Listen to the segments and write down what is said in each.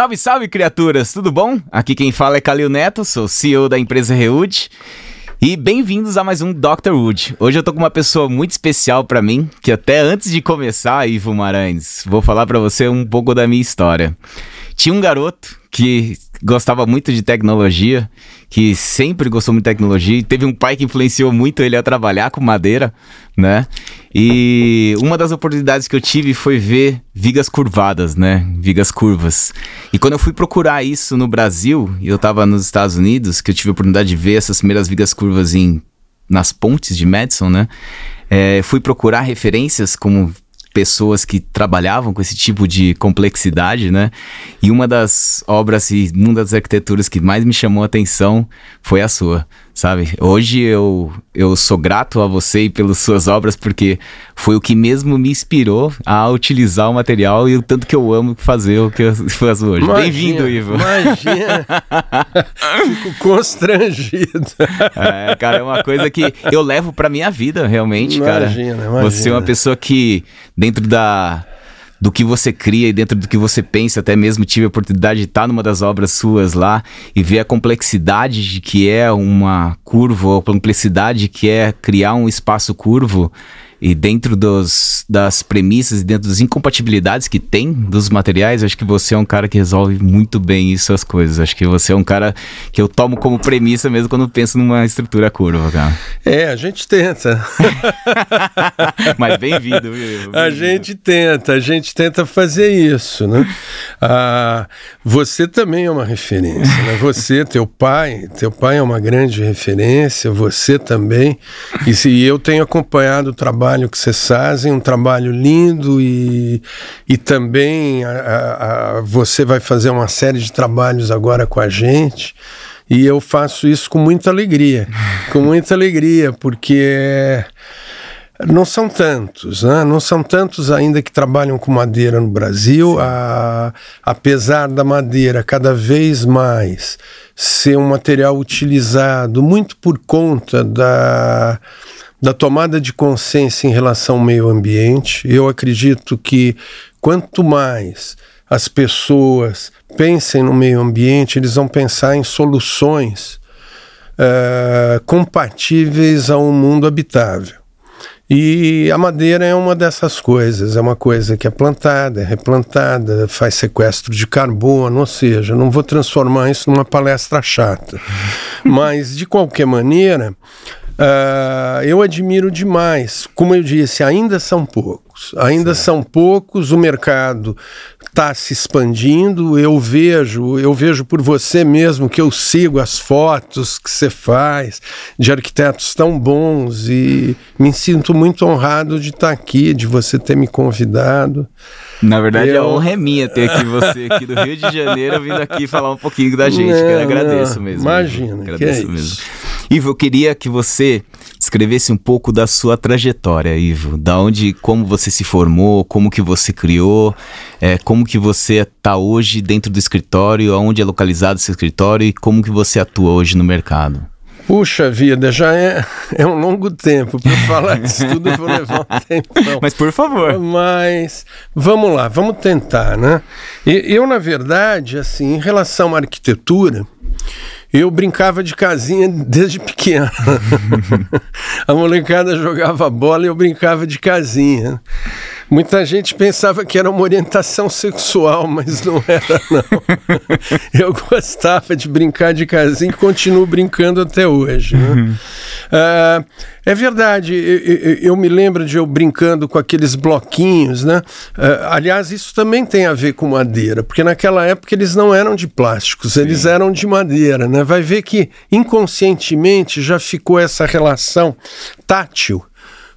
Salve, salve, criaturas! Tudo bom? Aqui quem fala é Calil Neto, sou CEO da empresa Reud. E bem-vindos a mais um Dr. Wood. Hoje eu tô com uma pessoa muito especial para mim, que até antes de começar, Ivo Maranhos, vou falar para você um pouco da minha história. Tinha um garoto que gostava muito de tecnologia, que sempre gostou muito de tecnologia, e teve um pai que influenciou muito ele a trabalhar com madeira, né? E uma das oportunidades que eu tive foi ver vigas curvadas, né? Vigas curvas. E quando eu fui procurar isso no Brasil, e eu estava nos Estados Unidos, que eu tive a oportunidade de ver essas primeiras vigas curvas em, nas pontes de Madison, né? É, fui procurar referências como pessoas que trabalhavam com esse tipo de complexidade, né? E uma das obras e uma das arquiteturas que mais me chamou a atenção foi a sua sabe? Hoje eu, eu sou grato a você e pelas suas obras, porque foi o que mesmo me inspirou a utilizar o material e o tanto que eu amo fazer o que eu faço hoje. Bem-vindo, Ivo. Imagina! Fico constrangido. É, cara, é uma coisa que eu levo pra minha vida, realmente, imagina, cara. Imagina. Você é uma pessoa que, dentro da do que você cria e dentro do que você pensa. Até mesmo tive a oportunidade de estar numa das obras suas lá e ver a complexidade de que é uma curva, a complexidade que é criar um espaço curvo e dentro dos, das premissas e dentro das incompatibilidades que tem dos materiais, acho que você é um cara que resolve muito bem isso as coisas. Acho que você é um cara que eu tomo como premissa mesmo quando penso numa estrutura curva, cara. É, a gente tenta. Mas bem-vindo, viu? Bem a gente tenta, a gente tenta fazer isso, né? Ah, você também é uma referência, né? Você, teu pai, teu pai é uma grande referência, você também. E se eu tenho acompanhado o trabalho trabalho que vocês fazem, um trabalho lindo e, e também a, a, você vai fazer uma série de trabalhos agora com a gente. E eu faço isso com muita alegria, com muita alegria, porque não são tantos, né? não são tantos ainda que trabalham com madeira no Brasil, a, apesar da madeira cada vez mais ser um material utilizado muito por conta da da tomada de consciência em relação ao meio ambiente. Eu acredito que quanto mais as pessoas pensem no meio ambiente, eles vão pensar em soluções uh, compatíveis a um mundo habitável. E a madeira é uma dessas coisas, é uma coisa que é plantada, é replantada, faz sequestro de carbono, ou seja, não vou transformar isso numa palestra chata. Mas, de qualquer maneira, Uh, eu admiro demais. Como eu disse, ainda são poucos. Ainda certo. são poucos. O mercado está se expandindo. Eu vejo, eu vejo por você mesmo que eu sigo as fotos que você faz de arquitetos tão bons e me sinto muito honrado de estar aqui, de você ter me convidado. Na verdade, eu... a honra é minha ter aqui você aqui do Rio de Janeiro vindo aqui falar um pouquinho da gente. Não, agradeço mesmo. Imagina, agradeço é mesmo. Isso. Ivo, eu queria que você escrevesse um pouco da sua trajetória, Ivo. Da onde, como você se formou, como que você criou, é, como que você está hoje dentro do escritório, onde é localizado seu escritório e como que você atua hoje no mercado. Puxa vida, já é, é um longo tempo. Para falar disso tudo, eu vou levar um tempo. Mas por favor. Mas vamos lá, vamos tentar, né? Eu, na verdade, assim, em relação à arquitetura, eu brincava de casinha desde pequeno. a molecada jogava bola e eu brincava de casinha. Muita gente pensava que era uma orientação sexual, mas não era, não. Eu gostava de brincar de casinha e continuo brincando até hoje. Né? Uhum. Uh, é verdade, eu, eu, me lembro de eu brincando com aqueles bloquinhos, né? Uh, aliás, isso também tem a ver com madeira, porque naquela época eles não eram de plásticos, Sim. eles eram de madeira, né? Vai ver que inconscientemente já ficou essa relação tátil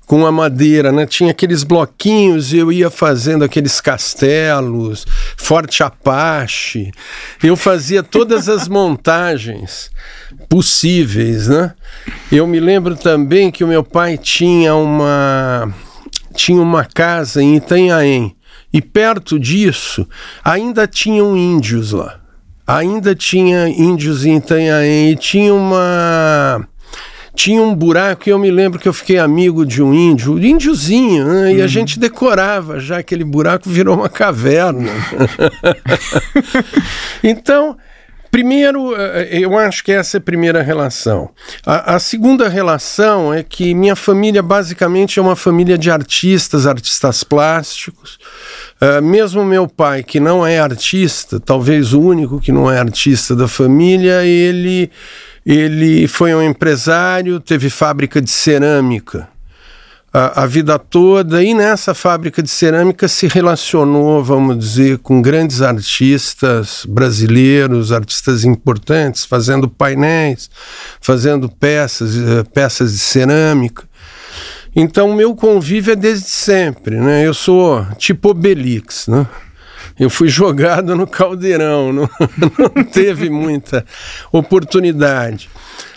com a madeira, né? Tinha aqueles bloquinhos e eu ia fazendo aqueles castelos, Forte Apache. Eu fazia todas as montagens possíveis, né? Eu me lembro também que o meu pai tinha uma tinha uma casa em Itanhaém e perto disso ainda tinham índios lá. Ainda tinha índios em Itanhaém e tinha uma tinha um buraco e eu me lembro que eu fiquei amigo de um índio, índiozinho, né? e a uhum. gente decorava, já aquele buraco virou uma caverna. então, Primeiro, eh, eu acho que essa é a primeira relação. A, a, segunda relação é que minha família basicamente é uma família de artistas, artistas plásticos. Uh, mesmo meu pai, que não é artista, talvez o único que não é artista da família, ele, ele foi um empresário, teve fábrica de cerâmica a, a, vida toda e nessa fábrica de cerâmica se relacionou, vamos dizer, com grandes artistas brasileiros, artistas importantes, fazendo painéis, fazendo peças, eh, peças de cerâmica. Então, o meu convívio é desde sempre, né? Eu sou tipo Obelix, né? Eu fui jogado no caldeirão, não, não teve muita oportunidade.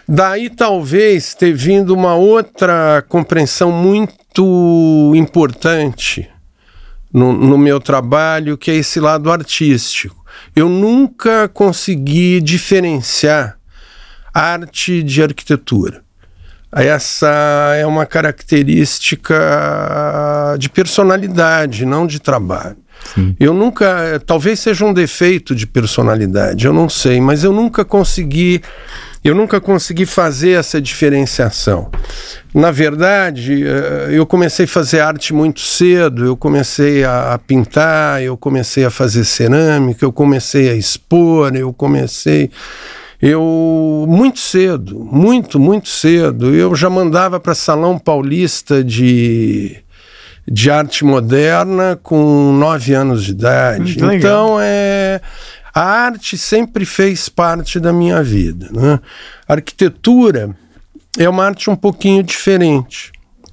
Daí talvez ter vindo uma outra compreensão muito importante no, no, meu trabalho, que é esse lado artístico. Eu nunca consegui diferenciar arte de arquitetura. Essa é uma característica de personalidade, não de trabalho. Eu nunca, talvez seja um defeito de personalidade, eu não sei, mas eu nunca consegui eu nunca consegui fazer essa diferenciação. Na verdade, eh, eu comecei a fazer arte muito cedo, eu comecei a pintar, eu comecei a fazer cerâmica, eu comecei a expor, eu comecei. Eu, muito cedo, muito, muito cedo, eu já mandava para Salão Paulista de, de Arte Moderna com nove anos de idade. Então, é a arte sempre fez parte da minha vida. Né? A arquitetura é uma arte um pouquinho diferente.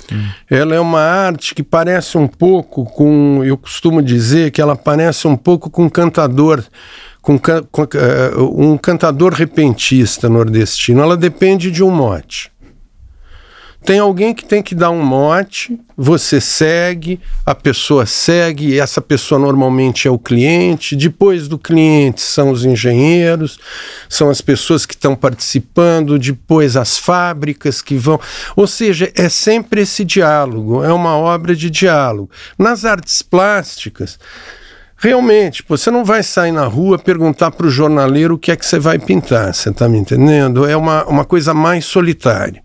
Hum. Ela é uma arte que parece um pouco com, eu costumo dizer que ela parece um pouco com um cantador, com, com uh, um cantador repentista nordestino. Ela depende de um mote. Tem alguém que tem que dar um mote, você segue, a pessoa segue, essa pessoa normalmente é o cliente. Depois do cliente são os engenheiros, são as pessoas que estão participando, depois as fábricas que vão. Ou seja, é sempre esse diálogo, é uma obra de diálogo. Nas artes plásticas, Realmente, você não vai sair na rua perguntar para o jornaleiro o que é que você vai pintar, você está me entendendo? É uma, uma coisa mais solitária.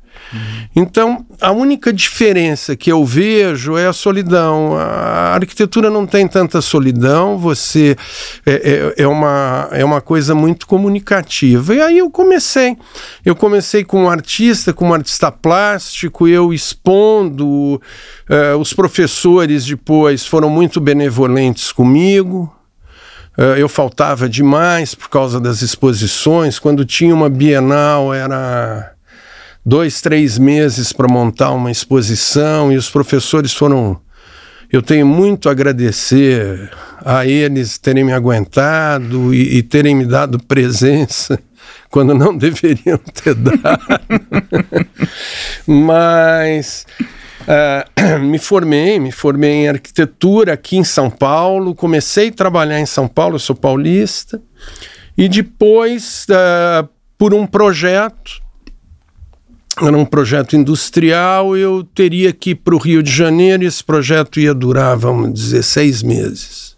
Então, a única diferença que eu vejo é a solidão. A arquitetura não tem tanta solidão, você é, é, é, uma, é uma coisa muito comunicativa. E aí eu comecei. Eu comecei com um artista, com um artista plástico, eu expondo. Uh, os professores depois foram muito benevolentes comigo. Uh, eu faltava demais por causa das exposições. Quando tinha uma Bienal, era dois, três meses para montar uma exposição e os professores foram. Eu tenho muito a agradecer a eles terem me aguentado e, e terem me dado presença quando não deveriam ter dado. Mas uh, me formei, me formei em arquitetura aqui em São Paulo, comecei a trabalhar em São Paulo, sou paulista, e depois, uh, por um projeto, era um projeto industrial, eu teria que ir para o Rio de Janeiro e esse projeto ia durar, vamos dizer, seis meses.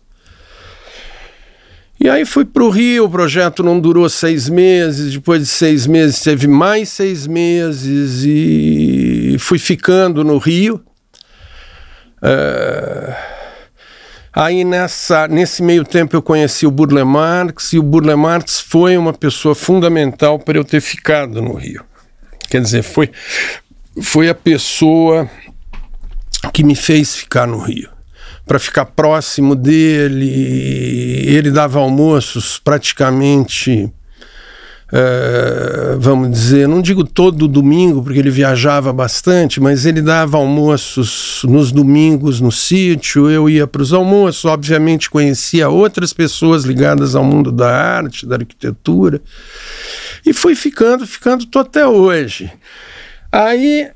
E aí fui para o Rio, o projeto não durou seis meses, depois de seis meses teve mais seis meses e fui ficando no Rio. Uh, aí nessa, nesse meio tempo eu conheci o Burle Marx e o Burle Marx foi uma pessoa fundamental para eu ter ficado no Rio. Quer dizer, foi, foi a pessoa que me fez ficar no Rio. Para ficar próximo dele, ele dava almoços praticamente, uh, vamos dizer, não digo todo domingo, porque ele viajava bastante, mas ele dava almoços nos domingos no sítio, eu ia para os almoços, obviamente conhecia outras pessoas ligadas ao mundo da arte, da arquitetura. E fui ficando, ficando, tô até hoje. Aí,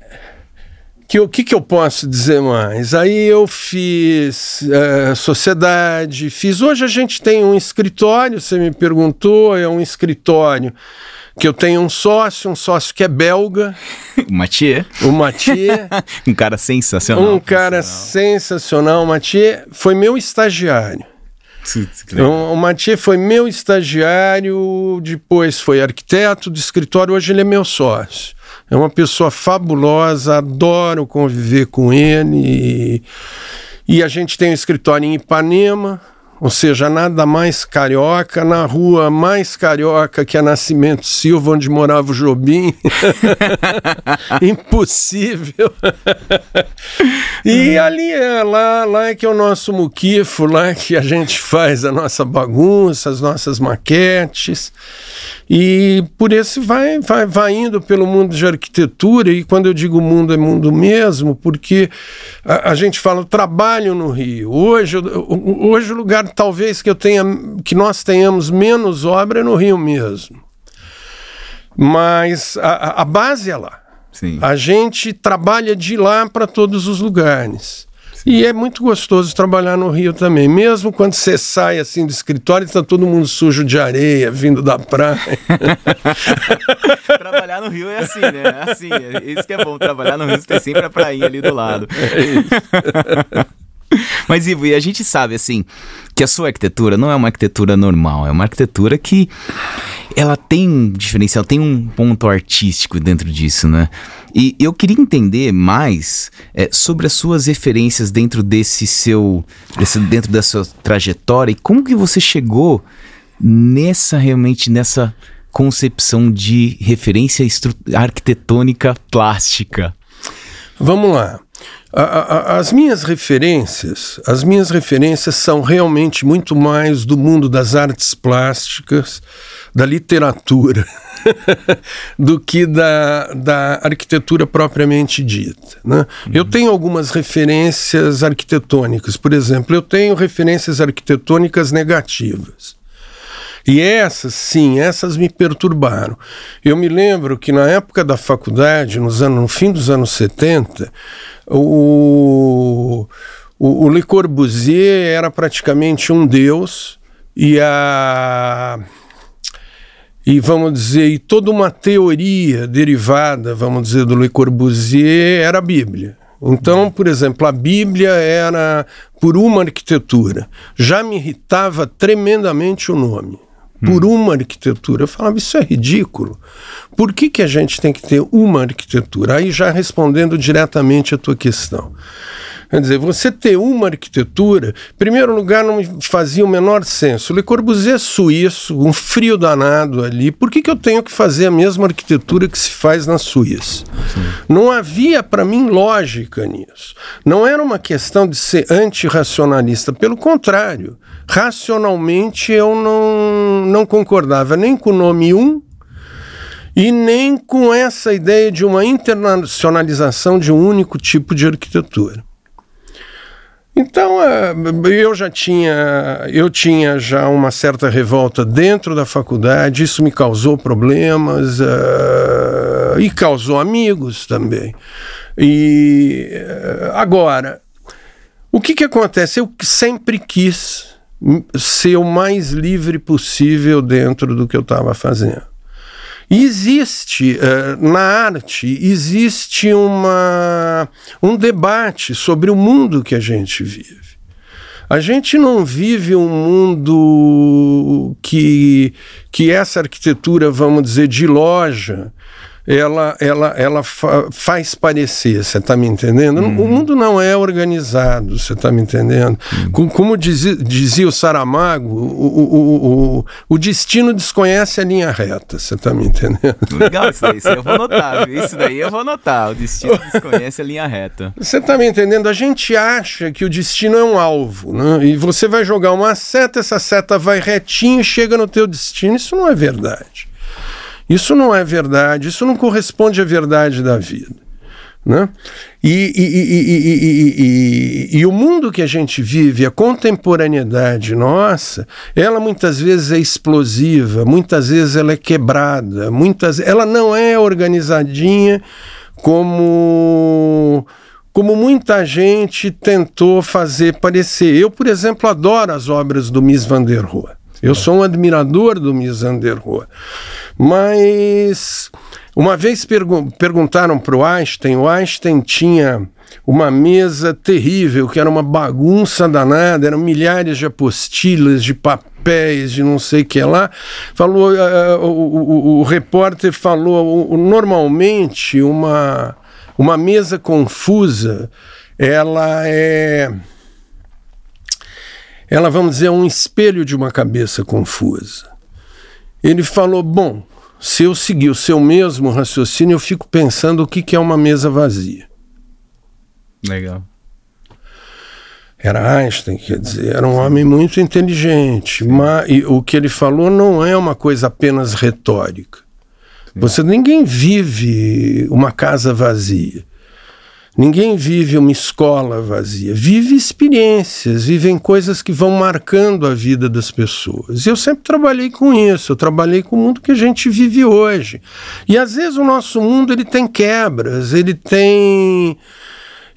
que, o que, que eu posso dizer mais? Aí eu fiz uh, sociedade, fiz. Hoje a gente tem um escritório, você me perguntou, é um escritório que eu tenho um sócio, um sócio que é belga. o Mathieu. O Mathieu. um cara sensacional. Um cara sensacional. O Mathieu foi meu estagiário. O Mathieu foi meu estagiário, depois foi arquiteto de escritório, hoje ele é meu sócio. É uma pessoa fabulosa, adoro conviver com ele. E, e a gente tem um escritório em Ipanema, ou seja, nada mais carioca, na rua mais carioca que a Nascimento Silva, onde morava o Jobim. Impossível. e ali é, lá, lá é que é o nosso muquifo, lá é que a gente faz a nossa bagunça, as nossas maquetes. E por esse vai, vai, vai indo pelo mundo de arquitetura, e quando eu digo mundo, é mundo mesmo, porque a, a gente fala trabalho no Rio. Hoje, hoje o lugar talvez que eu tenha, que nós tenhamos menos obra é no Rio mesmo. Mas a, a base é lá. Sim. A gente trabalha de lá para todos os lugares. E é muito gostoso trabalhar no Rio também. Mesmo quando você sai assim do escritório, está todo mundo sujo de areia, vindo da praia. trabalhar no Rio é assim, né? É assim, é isso que é bom. Trabalhar no Rio, você tem sempre a prainha ali do lado. É isso. Mas, Ivo, e a gente sabe, assim, que a sua arquitetura não é uma arquitetura normal, é uma arquitetura que ela tem um diferencial, tem um ponto artístico dentro disso, né? E eu queria entender mais é, sobre as suas referências dentro desse seu, desse, dentro da sua trajetória e como que você chegou nessa, realmente, nessa concepção de referência arquitetônica plástica. Vamos lá. A, a, as minhas referências, as minhas referências são realmente muito mais do mundo das artes plásticas, da literatura, do que da, da arquitetura propriamente dita. Né? Uhum. Eu tenho algumas referências arquitetônicas, por exemplo, eu tenho referências arquitetônicas negativas. E essas, sim, essas me perturbaram. Eu me lembro que na época da faculdade, nos anos, no fim dos anos 70, o, o, o Le Corbusier era praticamente um deus e a e vamos dizer, e toda uma teoria derivada, vamos dizer, do Le Corbusier era a Bíblia. Então, por exemplo, a Bíblia era por uma arquitetura. Já me irritava tremendamente o nome por uma arquitetura. Eu falava, isso é ridículo. Por que, que a gente tem que ter uma arquitetura? Aí já respondendo diretamente a tua questão. Quer dizer, você ter uma arquitetura, em primeiro lugar, não fazia o menor senso. Le Corbusier suíço, um frio danado ali. Por que, que eu tenho que fazer a mesma arquitetura que se faz na Suíça? Sim. Não havia, para mim, lógica nisso. Não era uma questão de ser antirracionalista, pelo contrário. Racionalmente, eu não, não concordava nem com o nome 1, um, e nem com essa ideia de uma internacionalização de um único tipo de arquitetura. Então é, eu já tinha eu tinha já uma certa revolta dentro da faculdade, isso me causou problemas uh, e causou amigos também. E uh, agora, o que, que acontece? Eu sempre quis ser o mais livre possível dentro do que eu estava fazendo. Existe uh, na arte existe uma, um debate sobre o mundo que a gente vive. A gente não vive um mundo que, que essa arquitetura, vamos dizer, de loja, ela, ela, ela fa faz parecer, você está me entendendo? Uhum. O mundo não é organizado, você está me entendendo? Uhum. Como dizia, dizia o Saramago, o, o, o, o, destino desconhece a linha reta, você está me entendendo? Legal isso daí, isso eu vou notar, isso daí eu vou notar, o destino desconhece a linha reta. Você está me entendendo? A gente acha que o destino é um alvo, né? e você vai jogar uma seta, essa seta vai retinho e chega no teu destino, isso não é verdade. Isso não é verdade, isso não corresponde à verdade da vida. Né? E, e, e, e, o mundo que a gente vive, a contemporaneidade nossa, ela muitas vezes é explosiva, muitas vezes ela é quebrada, muitas ela não é organizadinha como como muita gente tentou fazer parecer. Eu, por exemplo, adoro as obras do Mies van der Rohe. Eu sou um admirador do Mies der Rohe. Mas uma vez pergu perguntaram para o Einstein, o Einstein tinha uma mesa terrível, que era uma bagunça danada, eram milhares de apostilas, de papéis, de não sei o que lá. Falou, uh, o, o, o, repórter falou, normalmente uma, uma mesa confusa, ela é ela, vamos dizer, é um espelho de uma cabeça confusa. Ele falou: bom, se eu seguir o seu mesmo raciocínio, eu fico pensando o que, que é uma mesa vazia. Legal. Era Einstein, quer dizer, era um homem muito inteligente. Mas o que ele falou não é uma coisa apenas retórica. Você ninguém vive uma casa vazia. Ninguém vive uma escola vazia, vive experiências, vivem coisas que vão marcando a vida das pessoas. Eu sempre trabalhei com isso, eu trabalhei com o mundo que a gente vive hoje. E às vezes o nosso mundo ele tem quebras, ele tem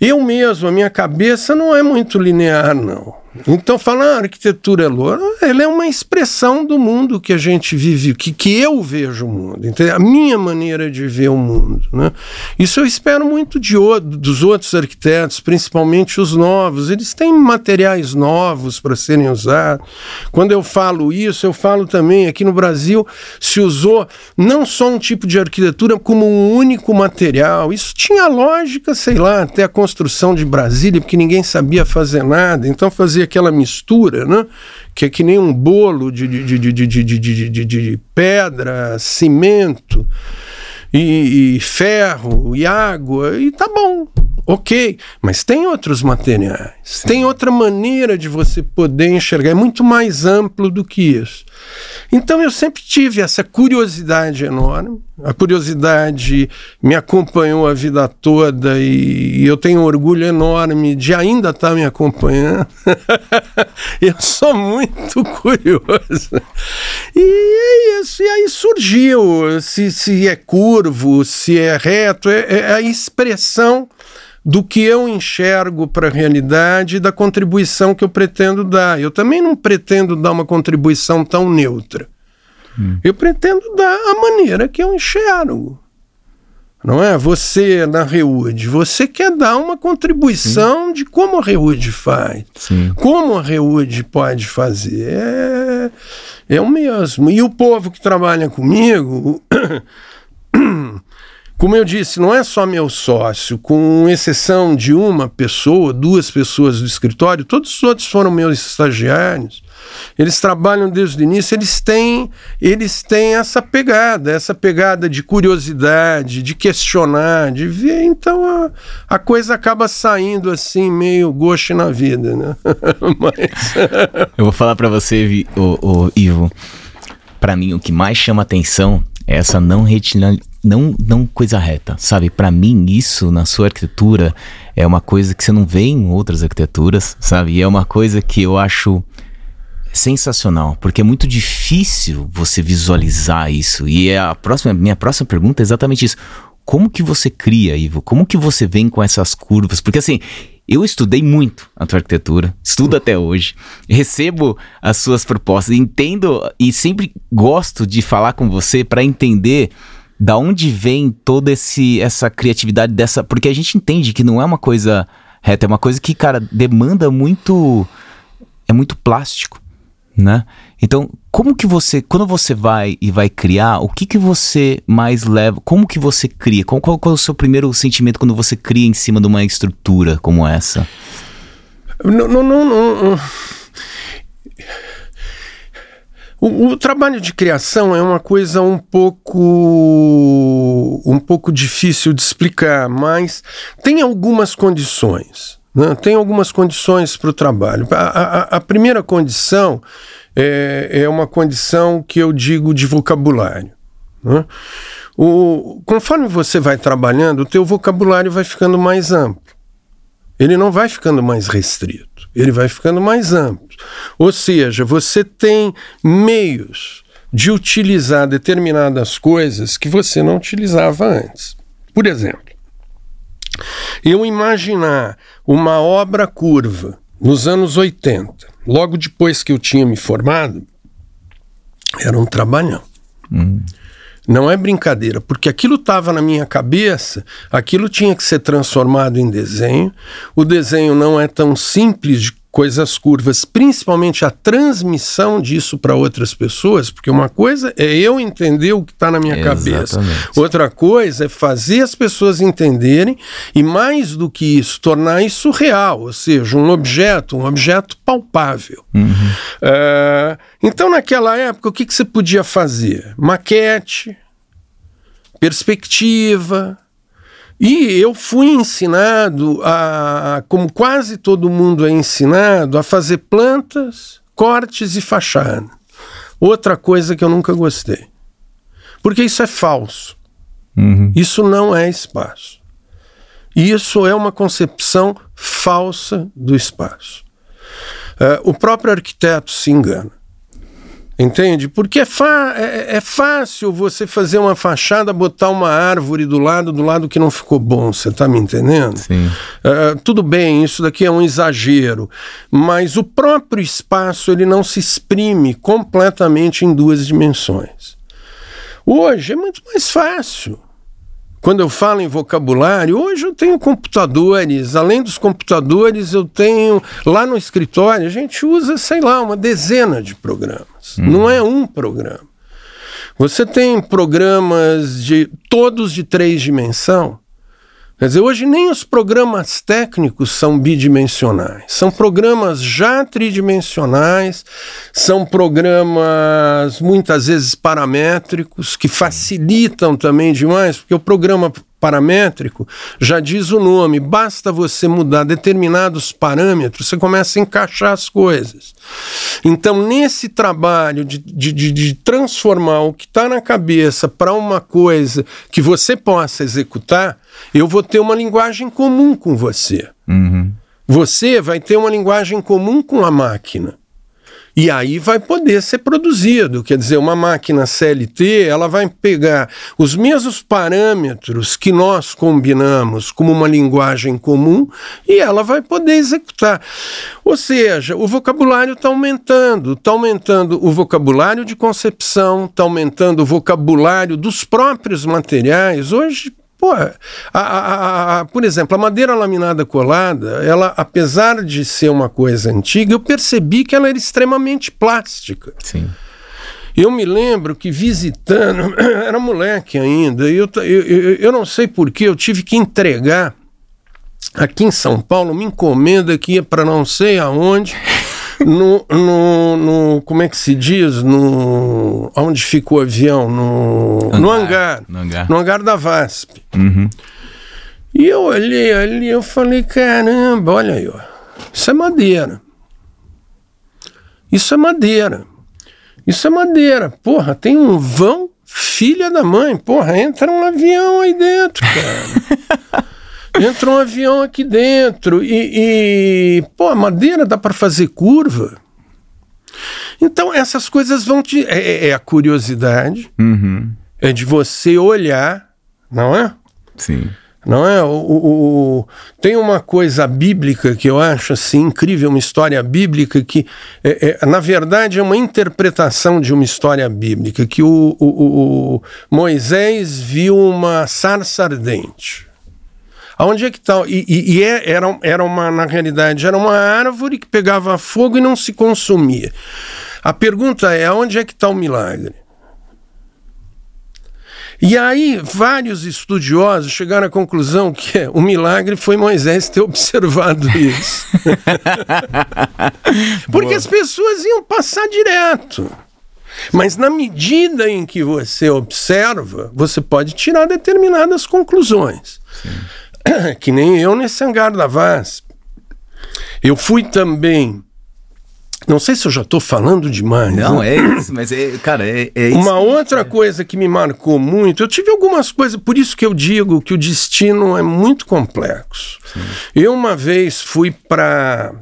eu mesmo, a minha cabeça não é muito linear, não. Então, falar ah, arquitetura é loura, ela é uma expressão do mundo que a gente vive, que, que eu vejo o mundo, entendeu? a minha maneira de ver o mundo. Né? Isso eu espero muito de, dos outros arquitetos, principalmente os novos. Eles têm materiais novos para serem usados. Quando eu falo isso, eu falo também aqui no Brasil se usou não só um tipo de arquitetura como um único material. Isso tinha lógica, sei lá, até a construção de Brasília, porque ninguém sabia fazer nada. Então fazia aquela mistura, né? que é que nem um bolo de, de, de, de, de, de, de, pedra, cimento e, e ferro e água, e tá bom. Ok, mas tem outros materiais, Sim. tem outra maneira de você poder enxergar, é muito mais amplo do que isso. Então eu sempre tive essa curiosidade enorme, a curiosidade me acompanhou a vida toda e eu tenho um orgulho enorme de ainda estar tá me acompanhando. eu sou muito curioso. E é isso, e aí surgiu, se, se é curvo, se é reto, é, é a expressão do que eu enxergo para a realidade e da contribuição que eu pretendo dar. Eu também não pretendo dar uma contribuição tão neutra. Hum. Eu pretendo dar a maneira que eu enxergo. Não é? Você na Reúde, você quer dar uma contribuição Sim. de como a Reúde faz, Sim. como a Reúde pode fazer. É, é o mesmo. E o povo que trabalha comigo Como eu disse, não é só meu sócio, com exceção de uma pessoa, duas pessoas do escritório, todos os outros foram meus estagiários. Eles trabalham desde o início, eles têm, eles têm essa pegada, essa pegada de curiosidade, de questionar, de ver. Então a, a coisa acaba saindo assim, meio gosto na vida, né? Mas... Eu vou falar para você, o, o Ivo. Para mim, o que mais chama atenção é essa não retina, não, não coisa reta, sabe? Para mim, isso na sua arquitetura é uma coisa que você não vê em outras arquiteturas, sabe? E é uma coisa que eu acho sensacional, porque é muito difícil você visualizar isso. E é a próxima, minha próxima pergunta é exatamente isso. Como que você cria, Ivo? Como que você vem com essas curvas? Porque assim, eu estudei muito a tua arquitetura, estudo até hoje, recebo as suas propostas, entendo e sempre gosto de falar com você para entender da onde vem toda esse, essa criatividade dessa. Porque a gente entende que não é uma coisa reta, é uma coisa que, cara, demanda muito. É muito plástico, né? Então, como que você, quando você vai e vai criar, o que que você mais leva, como que você cria? Qual, qual, qual é o seu primeiro sentimento quando você cria em cima de uma estrutura como essa? Não, não, não, não. O, o, trabalho de criação é uma coisa um pouco um pouco difícil de explicar, mas tem algumas condições. Né? Tem algumas condições para o trabalho. A, a, a, primeira condição é, é uma condição que eu digo de vocabulário. Né? O, conforme você vai trabalhando, o teu vocabulário vai ficando mais amplo. Ele não vai ficando mais restrito, ele vai ficando mais amplo. Ou seja, você tem meios de utilizar determinadas coisas que você não utilizava antes. Por exemplo, eu imaginar uma obra curva nos anos 80, logo depois que eu tinha me formado, Era um trabalhão. Hum. Não é brincadeira, porque aquilo estava na minha cabeça, aquilo tinha que ser transformado em desenho. O desenho não é tão simples de coisas curvas, principalmente a transmissão disso para outras pessoas, porque uma coisa é eu entender o que está na minha Exatamente. cabeça, outra coisa é fazer as pessoas entenderem e, mais do que isso, tornar isso real, ou seja, um objeto, um objeto palpável. Uhum. Uh, então, naquela época, o que, que você podia fazer? Maquete, perspectiva e eu fui ensinado, a, como quase todo mundo é ensinado, a fazer plantas, cortes e fachada. Outra coisa que eu nunca gostei. Porque isso é falso. Uhum. Isso não é espaço. Isso é uma concepção falsa do espaço. Uh, o próprio arquiteto se engana. Entende? Porque é, é, é, fácil você fazer uma fachada, botar uma árvore do lado, do lado que não ficou bom. Você está me entendendo? Sim. Uh, tudo bem, isso daqui é um exagero, mas o próprio espaço ele não se exprime completamente em duas dimensões. Hoje é muito mais fácil. Quando eu falo em vocabulário, hoje eu tenho computadores, além dos computadores, eu tenho lá no escritório, a gente usa, sei lá, uma dezena de programas. Hum. Não é um programa. Você tem programas de todos de três dimensões. Quer dizer, hoje nem os programas técnicos são bidimensionais, são programas já tridimensionais, são programas muitas vezes paramétricos que facilitam também demais, porque o programa paramétrico, já diz o nome, basta você mudar determinados parâmetros, você começa a encaixar as coisas. Então, nesse trabalho de, de, de, de transformar o que está na cabeça para uma coisa que você possa executar, eu vou ter uma linguagem comum com você. Uhum. Você vai ter uma linguagem comum com a máquina. E aí vai poder ser produzido. Quer dizer, uma máquina CLT ela vai pegar os mesmos parâmetros que nós combinamos como uma linguagem comum e ela vai poder executar. Ou seja, o vocabulário está aumentando, está aumentando o vocabulário de concepção, está aumentando o vocabulário dos próprios materiais. Hoje, Pô, a, a, a, por exemplo, a madeira laminada colada, ela, apesar de ser uma coisa antiga, eu percebi que ela era extremamente plástica. Sim. Eu me lembro que visitando, era moleque ainda, eu, eu, eu, eu não sei porquê, eu tive que entregar aqui em São Paulo uma encomenda que ia para não sei aonde no, no, no, Como é que se diz? No. Onde fica o avião? No hangar. No hangar. No hangar, no hangar da VASP. Uhum. E eu olhei ali, eu falei: caramba, olha aí, ó. Isso é madeira. Isso é madeira. Isso é madeira. Porra, tem um vão, filha da mãe. Porra, entra um avião aí dentro, cara. Entra um avião aqui dentro e, e pô, a madeira dá para fazer curva. Então essas coisas vão te. É, é, é a curiosidade, uhum. é de você olhar, não é? Sim. Não é? O, o, o, tem uma coisa bíblica que eu acho assim incrível, uma história bíblica que, é, é, na verdade, é uma interpretação de uma história bíblica que o, o Moisés viu uma sarça ardente. Aonde é que está? E, e, e é, era, era uma, na realidade, era uma árvore que pegava fogo e não se consumia. A pergunta é: aonde é que está o milagre? E aí, vários estudiosos chegaram à conclusão que o milagre foi Moisés ter observado isso. Porque as pessoas iam passar direto. Mas na medida em que você observa, você pode tirar determinadas conclusões. Sim. que nem eu nesse hangar da VASP. Eu fui também. Não sei se eu já estou falando demais. Não, né? é isso, mas é, cara, é, é isso. Uma outra coisa que me marcou muito, eu tive algumas coisas, por isso que eu digo que o destino é muito complexo. Sim. Eu uma vez fui para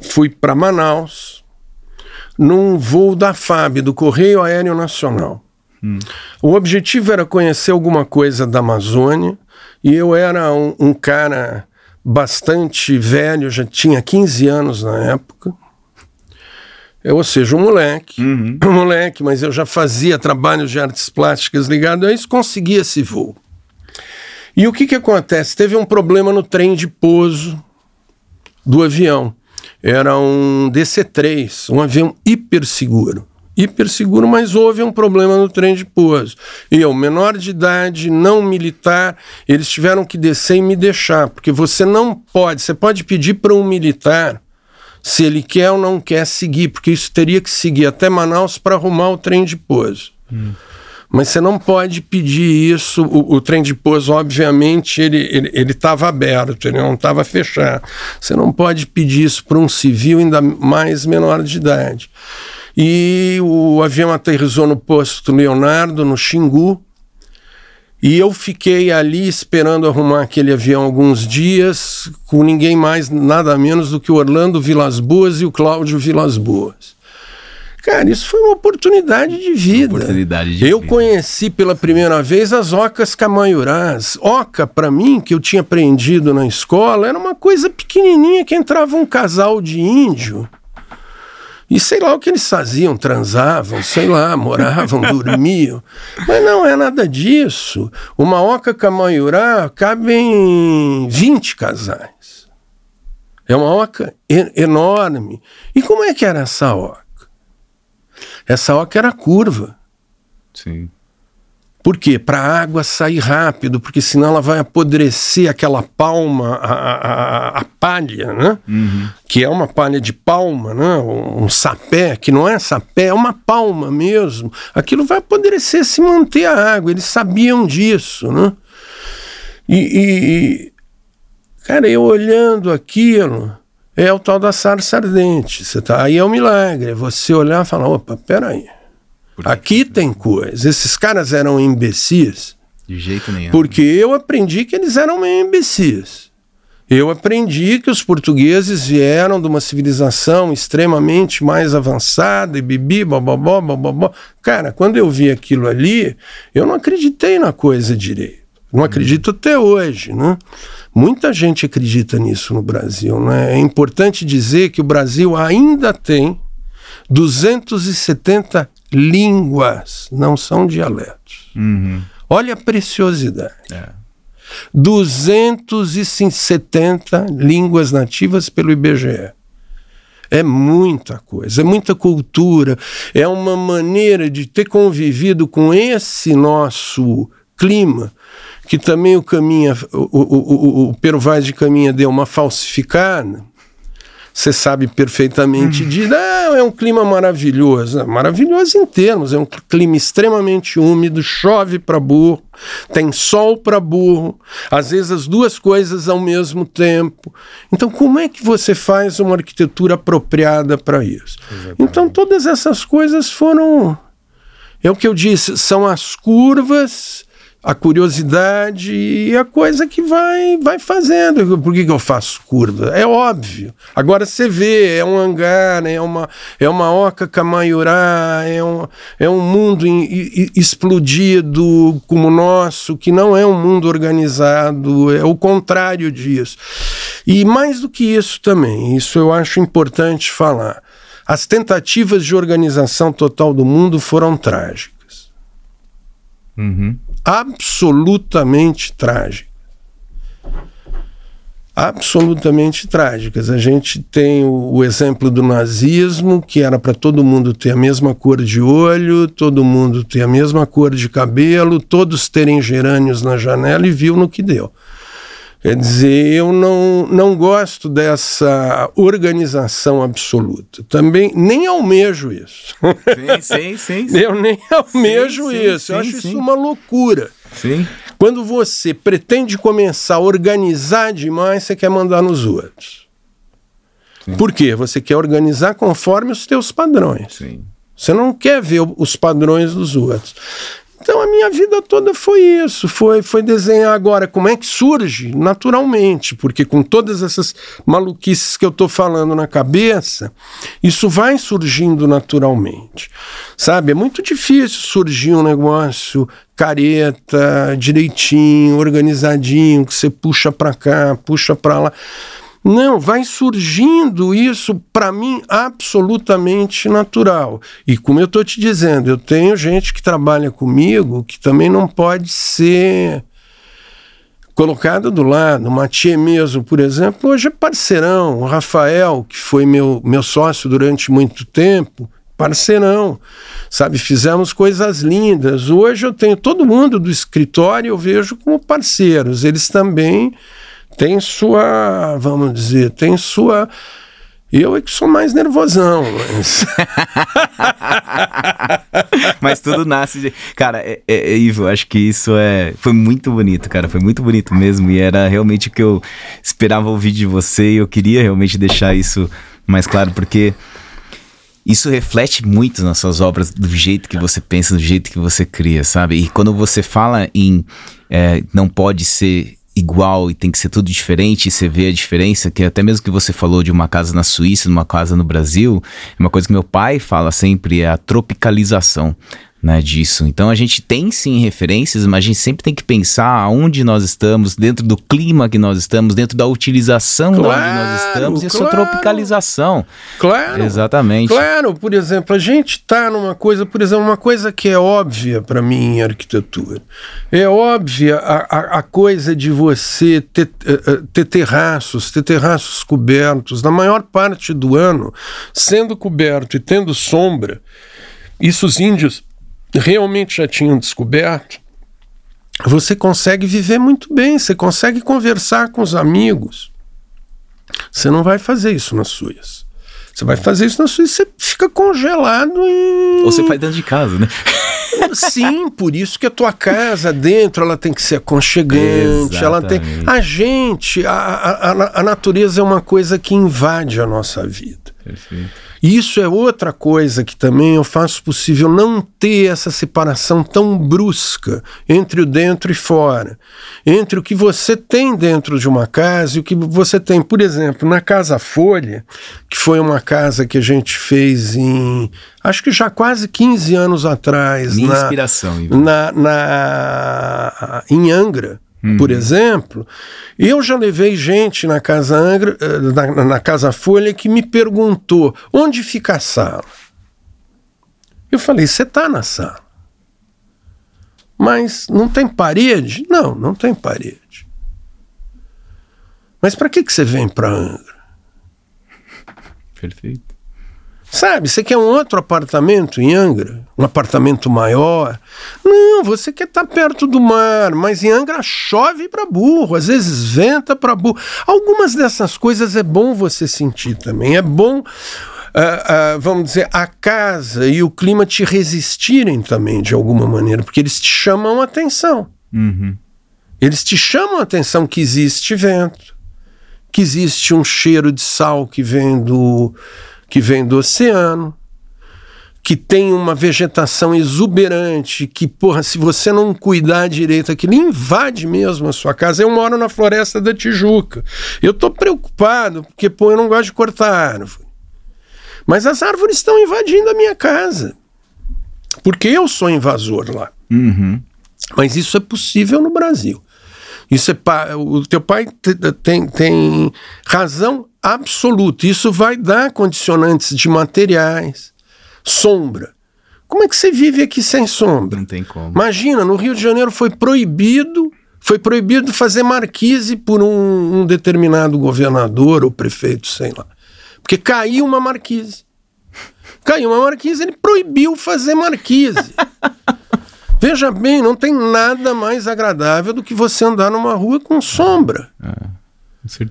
fui para Manaus num voo da FAB, do Correio Aéreo Nacional. Hum. O objetivo era conhecer alguma coisa da Amazônia e eu era um, um cara bastante velho, já tinha 15 anos na época. ou seja, um moleque, Uhum. um moleque, mas eu já fazia trabalhos de artes plásticas ligado a isso, consegui esse voo. E o que, que acontece? Teve um problema no trem de pouso do avião. Era um DC-3, um avião hiper seguro. Hiper seguro, mas houve um problema no trem de pouso. Eu, menor de idade, não militar, eles tiveram que descer e me deixar, porque você não pode, você pode pedir para um militar se ele quer ou não quer seguir, porque isso teria que seguir até Manaus para arrumar o trem de pouso. Mas você não pode pedir isso. O, o trem de pouso, obviamente, ele estava aberto, ele não estava fechado. Você não pode pedir isso para um civil, ainda mais menor de idade. E o avião aterrissou no posto Leonardo, no Xingu, e eu fiquei ali esperando arrumar aquele avião alguns dias, com ninguém mais, nada menos do que o Orlando Vilas Boas e o Cláudio Vilas Boas. Cara, isso foi uma oportunidade de vida. Oportunidade de eu vida. conheci pela primeira vez as ocas camaiurás. Oca, para mim, que eu tinha aprendido na escola, era uma coisa pequenininha que entrava um casal de índio. E sei lá o que eles faziam, transavam, sei lá, moravam, dormiam. Mas não é nada disso. Uma oca camaiurá cabe em 20 casais. É uma oca enorme. E como é que era essa oca? Essa oca era curva. Sim. Por quê? Para a água sair rápido, porque senão ela vai apodrecer aquela palma, a, a, a- palha, né? Que é uma palha de palma, né? Um, um sapé, que não é sapé, é uma palma mesmo. Aquilo vai apodrecer se manter a água. Eles sabiam disso, né? E, e- cara, eu olhando aquilo, é o tal da sarça ardente. Você tá, aí é um milagre. é Você olhar e falar, opa, peraí. Aqui tem coisa. Esses caras eram imbecis, De jeito nenhum. porque eu aprendi que eles eram meio imbecis. Eu aprendi que os portugueses vieram de uma civilização extremamente mais avançada e bibi, bababó, bababó. Cara, quando eu vi aquilo ali, eu não acreditei na coisa direito. Não acredito até hoje, né? Muita gente acredita nisso no Brasil, né? É importante dizer que o Brasil ainda tem 270 línguas, não são dialetos. Uhum. Olha a preciosidade. É. 270 línguas nativas pelo IBGE. É muita coisa, é muita cultura, é uma maneira de ter convivido com esse nosso clima, que também o Caminha, o, o, o, o Pero Vaz de Caminha deu uma falsificada. Você sabe perfeitamente de. Não, é um clima maravilhoso. Maravilhoso em termos. É um clima extremamente úmido, chove para burro, tem sol para burro, às vezes as duas coisas ao mesmo tempo. Então, como é que você faz uma arquitetura apropriada para isso? Então, todas essas coisas foram. É o que eu disse, são as curvas a curiosidade e a coisa que vai vai fazendo. Por que, que eu faço curva? É óbvio. Agora você vê, é um hangar, é uma, é uma oca camaiurá, é um, é um mundo em- i- explodido como o nosso, que não é um mundo organizado, é o contrário disso. E mais do que isso também, isso eu acho importante falar. As tentativas de organização total do mundo foram trágicas Uhum. Absolutamente trágicas. Absolutamente trágicas. A gente tem o, o exemplo do nazismo, que era para todo mundo ter a mesma cor de olho, todo mundo ter a mesma cor de cabelo, todos terem gerânios na janela e viu no que deu. Quer dizer, eu não, não gosto dessa organização absoluta. Também nem almejo isso. Sim, sim, sim. Sim. Eu nem almejo sim, isso. eu sim, acho sim. isso uma loucura. sim. Quando você pretende começar a organizar demais, você quer mandar nos outros. Por quê? Você quer organizar conforme os teus padrões. sim. Você não quer ver os padrões dos outros. Então a minha vida toda foi isso, foi, foi desenhar agora como é que surge naturalmente, porque com todas essas maluquices que eu estou falando na cabeça, isso vai surgindo naturalmente. Sabe, é muito difícil surgir um negócio careta, direitinho, organizadinho, que você puxa para cá, puxa para lá. Não, vai surgindo isso, para mim, absolutamente natural. E como eu estou te dizendo, eu tenho gente que trabalha comigo que também não pode ser colocada do lado. Uma tia mesmo, por exemplo, hoje é parceirão. O Rafael, que foi meu, meu sócio durante muito tempo, parceirão, sabe? Fizemos coisas lindas. Hoje eu tenho todo mundo do escritório, eu vejo como parceiros. Eles também tem sua, vamos dizer, tem sua. Eu é que sou mais nervosão, mas. mas tudo nasce de. Cara, é, é, é, Ivo, acho que isso é. Foi muito bonito, cara. Foi muito bonito mesmo. E era realmente o que eu esperava ouvir de você. E eu queria realmente deixar isso mais claro, porque isso reflete muito nas suas obras, do jeito que você pensa, do jeito que você cria, sabe? E quando você fala em é, não pode ser igual e tem que ser tudo diferente, e você vê a diferença, que até mesmo que você falou de uma casa na Suíça, numa casa no Brasil, é uma coisa que meu pai fala sempre, é a tropicalização né, disso. Então a gente tem sim referências, mas a gente sempre tem que pensar aonde nós estamos, dentro do clima que nós estamos, dentro da utilização claro, de onde nós estamos e a sua tropicalização. Claro. Exatamente. Claro, por exemplo, a gente está numa coisa, por exemplo, uma coisa que é óbvia para mim em arquitetura. É óbvia a, a, a coisa de você ter, eh, eh, ter terraços, ter terraços cobertos, na maior parte do ano, sendo coberto e tendo sombra. Isso os índios realmente já tinham descoberto, você consegue viver muito bem, você consegue conversar com os amigos. Você não vai fazer isso na Suíça. Você vai fazer isso na Suíça, você fica congelado em... Ou você faz dentro de casa, né? Sim, por isso que a tua casa dentro ela tem que ser aconchegante, Exatamente. ela tem. A gente, a, a, a natureza é uma coisa que invade a nossa vida. Perfeito. Isso é outra coisa que também eu faço possível não ter essa separação tão brusca entre o dentro e fora, entre o que você tem dentro de uma casa e o que você tem, por exemplo, na Casa Folha, que foi uma casa que a gente fez em acho que já quase 15 anos atrás. Minha na, inspiração. Na, na, em Angra uhum. por exemplo, eu já levei gente na Casa Angra, eh, na, na Casa Folha que me perguntou onde fica a sala. Eu falei, você está na sala. Mas não tem parede? Não, não tem parede. Mas para que, que você vem para Angra? Perfeito. Sabe, você quer um outro apartamento em Angra? Um apartamento maior? Não, você quer estar tá perto do mar, mas em Angra chove para burro, às vezes venta para burro. Algumas dessas coisas é bom você sentir também. É bom, uh, uh, vamos dizer, a casa e o clima te resistirem também de alguma maneira, porque eles te chamam a atenção. Uhum. Eles te chamam a atenção que existe vento, que existe um cheiro de sal que vem do que vem do oceano, que tem uma vegetação exuberante, que, porra, se você não cuidar direito aquilo, invade mesmo a sua casa. Eu moro na floresta da Tijuca. Eu tô preocupado, porque, pô, eu não gosto de cortar árvore. Mas as árvores estão invadindo a minha casa. Porque eu sou invasor lá. Uhum. Mas isso é possível no Brasil. Isso é o teu pai tem, tem razão absoluta. Isso vai dar condicionantes de materiais, sombra. Como é que você vive aqui sem sombra? Não tem como. Imagina, no Rio de Janeiro foi proibido, foi proibido fazer marquise por um, um determinado governador ou prefeito, sei lá. Porque caiu uma marquise. Caiu uma marquise, ele proibiu fazer marquise. Veja bem, não tem nada mais agradável do que você andar numa rua com sombra. Ah,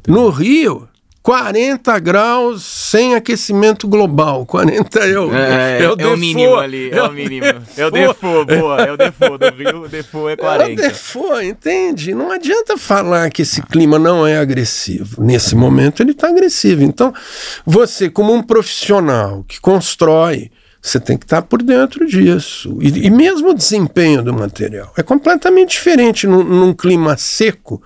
no Rio, 40 graus sem aquecimento global. 40 é o, é, é, o, é o mínimo ali, é, é o mínimo. É o default, boa, é o default do Rio, o default é 40. É o default, entende? Não adianta falar que esse clima não é agressivo. Nesse momento ele está agressivo. Então, você como um profissional que constrói você tem que estar por dentro disso. E, e mesmo o desempenho do material é completamente diferente num, num clima seco.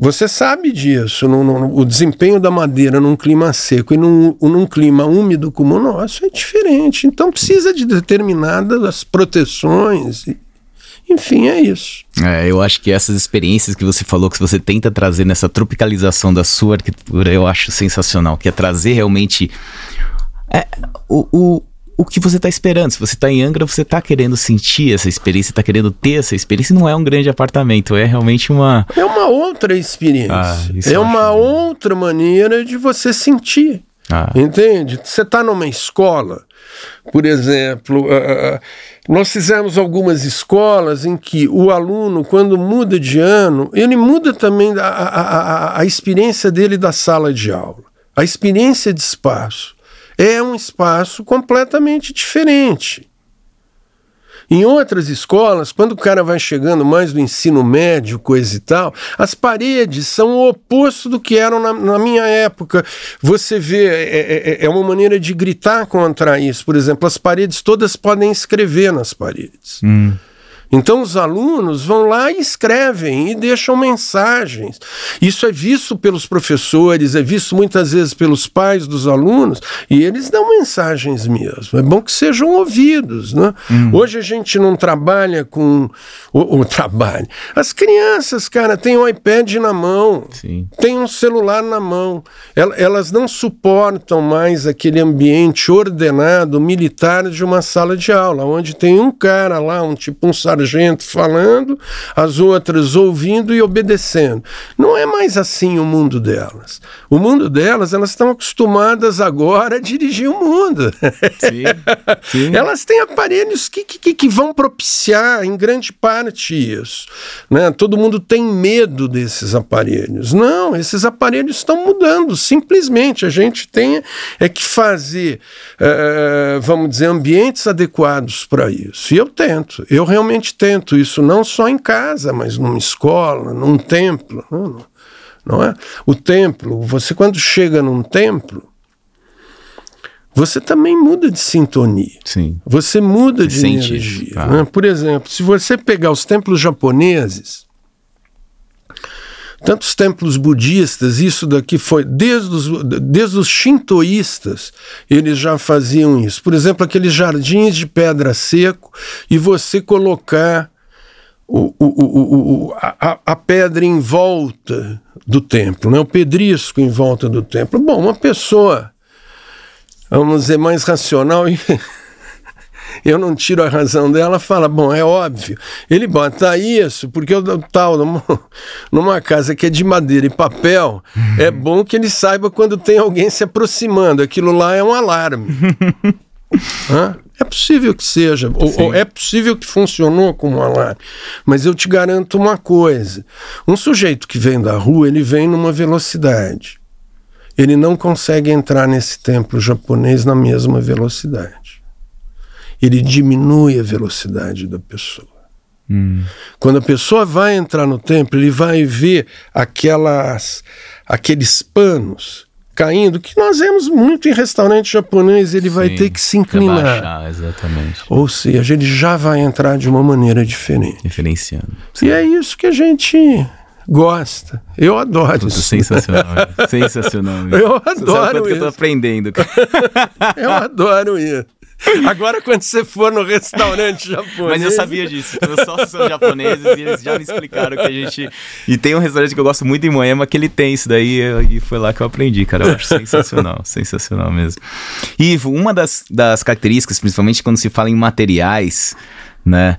Você sabe disso. o desempenho da madeira num clima seco e num, num, clima úmido como o nosso é diferente. Então precisa de determinadas proteções. Enfim, é isso. É, eu acho que essas experiências que você falou, que você tenta trazer nessa tropicalização da sua arquitetura, eu acho sensacional, que é trazer realmente é, o, o, o que você está esperando. Se você está em Angra, você está querendo sentir essa experiência, está querendo ter essa experiência. Não é um grande apartamento, é realmente uma. É uma outra experiência. Ah, é uma outra maneira de você sentir. Ah. Entende? Você está numa escola, por exemplo, uh, nós fizemos algumas escolas em que o aluno, quando muda de ano, ele muda também a, a, a, a experiência dele da sala de aula, a experiência de espaço é um espaço completamente diferente. Em outras escolas, quando o cara vai chegando mais do ensino médio, coisa e tal, as paredes são o oposto do que eram na, na minha época. Você vê, é, é, é, é, uma maneira de gritar contra isso. Por exemplo, as paredes todas podem escrever nas paredes. Hum. Então os alunos vão lá e escrevem e deixam mensagens. Isso é visto pelos professores, é visto muitas vezes pelos pais dos alunos e eles dão mensagens mesmo. É bom que sejam ouvidos, né? Hum. Hoje a gente não trabalha com o, o, trabalho. As crianças, cara, têm um iPad na mão, Sim. têm um celular na mão. Elas não suportam mais aquele ambiente ordenado militar de uma sala de aula, onde tem um cara lá, um tipo um sargento sargento falando, as outras ouvindo e obedecendo. Não é mais assim o mundo delas. O mundo delas, elas estão acostumadas agora a dirigir o mundo. Sim, sim. elas têm aparelhos que, que, que vão propiciar, em grande parte, isso. Né? Todo mundo tem medo desses aparelhos. Não, esses aparelhos estão mudando. Simplesmente a gente tem é que fazer, uh, vamos dizer, ambientes adequados para isso. E eu tento. Eu realmente tento isso não só em casa, mas numa escola, num templo. Não, não é? O templo, você quando chega num templo, você também muda de sintonia. Sim. Você muda de energia. Ah. Né? Por exemplo, se você pegar os templos japoneses, tantos templos budistas, isso daqui foi desde os, desde os shintoístas, eles já faziam isso. Por exemplo, aqueles jardins de pedra seco e você colocar o, o, o, a, a, pedra em volta do templo, né? o pedrisco em volta do templo. Bom, uma pessoa, vamos dizer, mais racional eu não tiro a razão dela, fala, bom, é óbvio. Ele bota isso, porque o tal, numa, numa casa que é de madeira e papel, uhum. é bom que ele saiba quando tem alguém se aproximando. Aquilo lá é um alarme. é possível que seja, ou, ou, é possível que funcionou como um alarme. Mas eu te garanto uma coisa: um sujeito que vem da rua, ele vem numa velocidade. Ele não consegue entrar nesse templo japonês na mesma velocidade ele diminui a velocidade da pessoa. Hum. Quando a pessoa vai entrar no templo, ele vai ver aquelas, aqueles panos caindo, que nós vemos muito em restaurante japonês, ele Sim, vai ter que se inclinar. Rebaixar, exatamente. Ou seja, ele já vai entrar de uma maneira diferente. Diferenciando. Sim. E é isso que a gente gosta. Eu adoro isso. Sensacional. sensacional. Eu adoro isso. que eu tô aprendendo. eu adoro isso. Agora, quando você for no restaurante japonês. Mas eu sabia disso, meus sócios são japoneses e eles já me explicaram que a gente. E tem um restaurante que eu gosto muito em Moema que ele tem isso daí e foi lá que eu aprendi, cara. Eu acho sensacional, sensacional mesmo. E uma das, das características, principalmente quando se fala em materiais, né?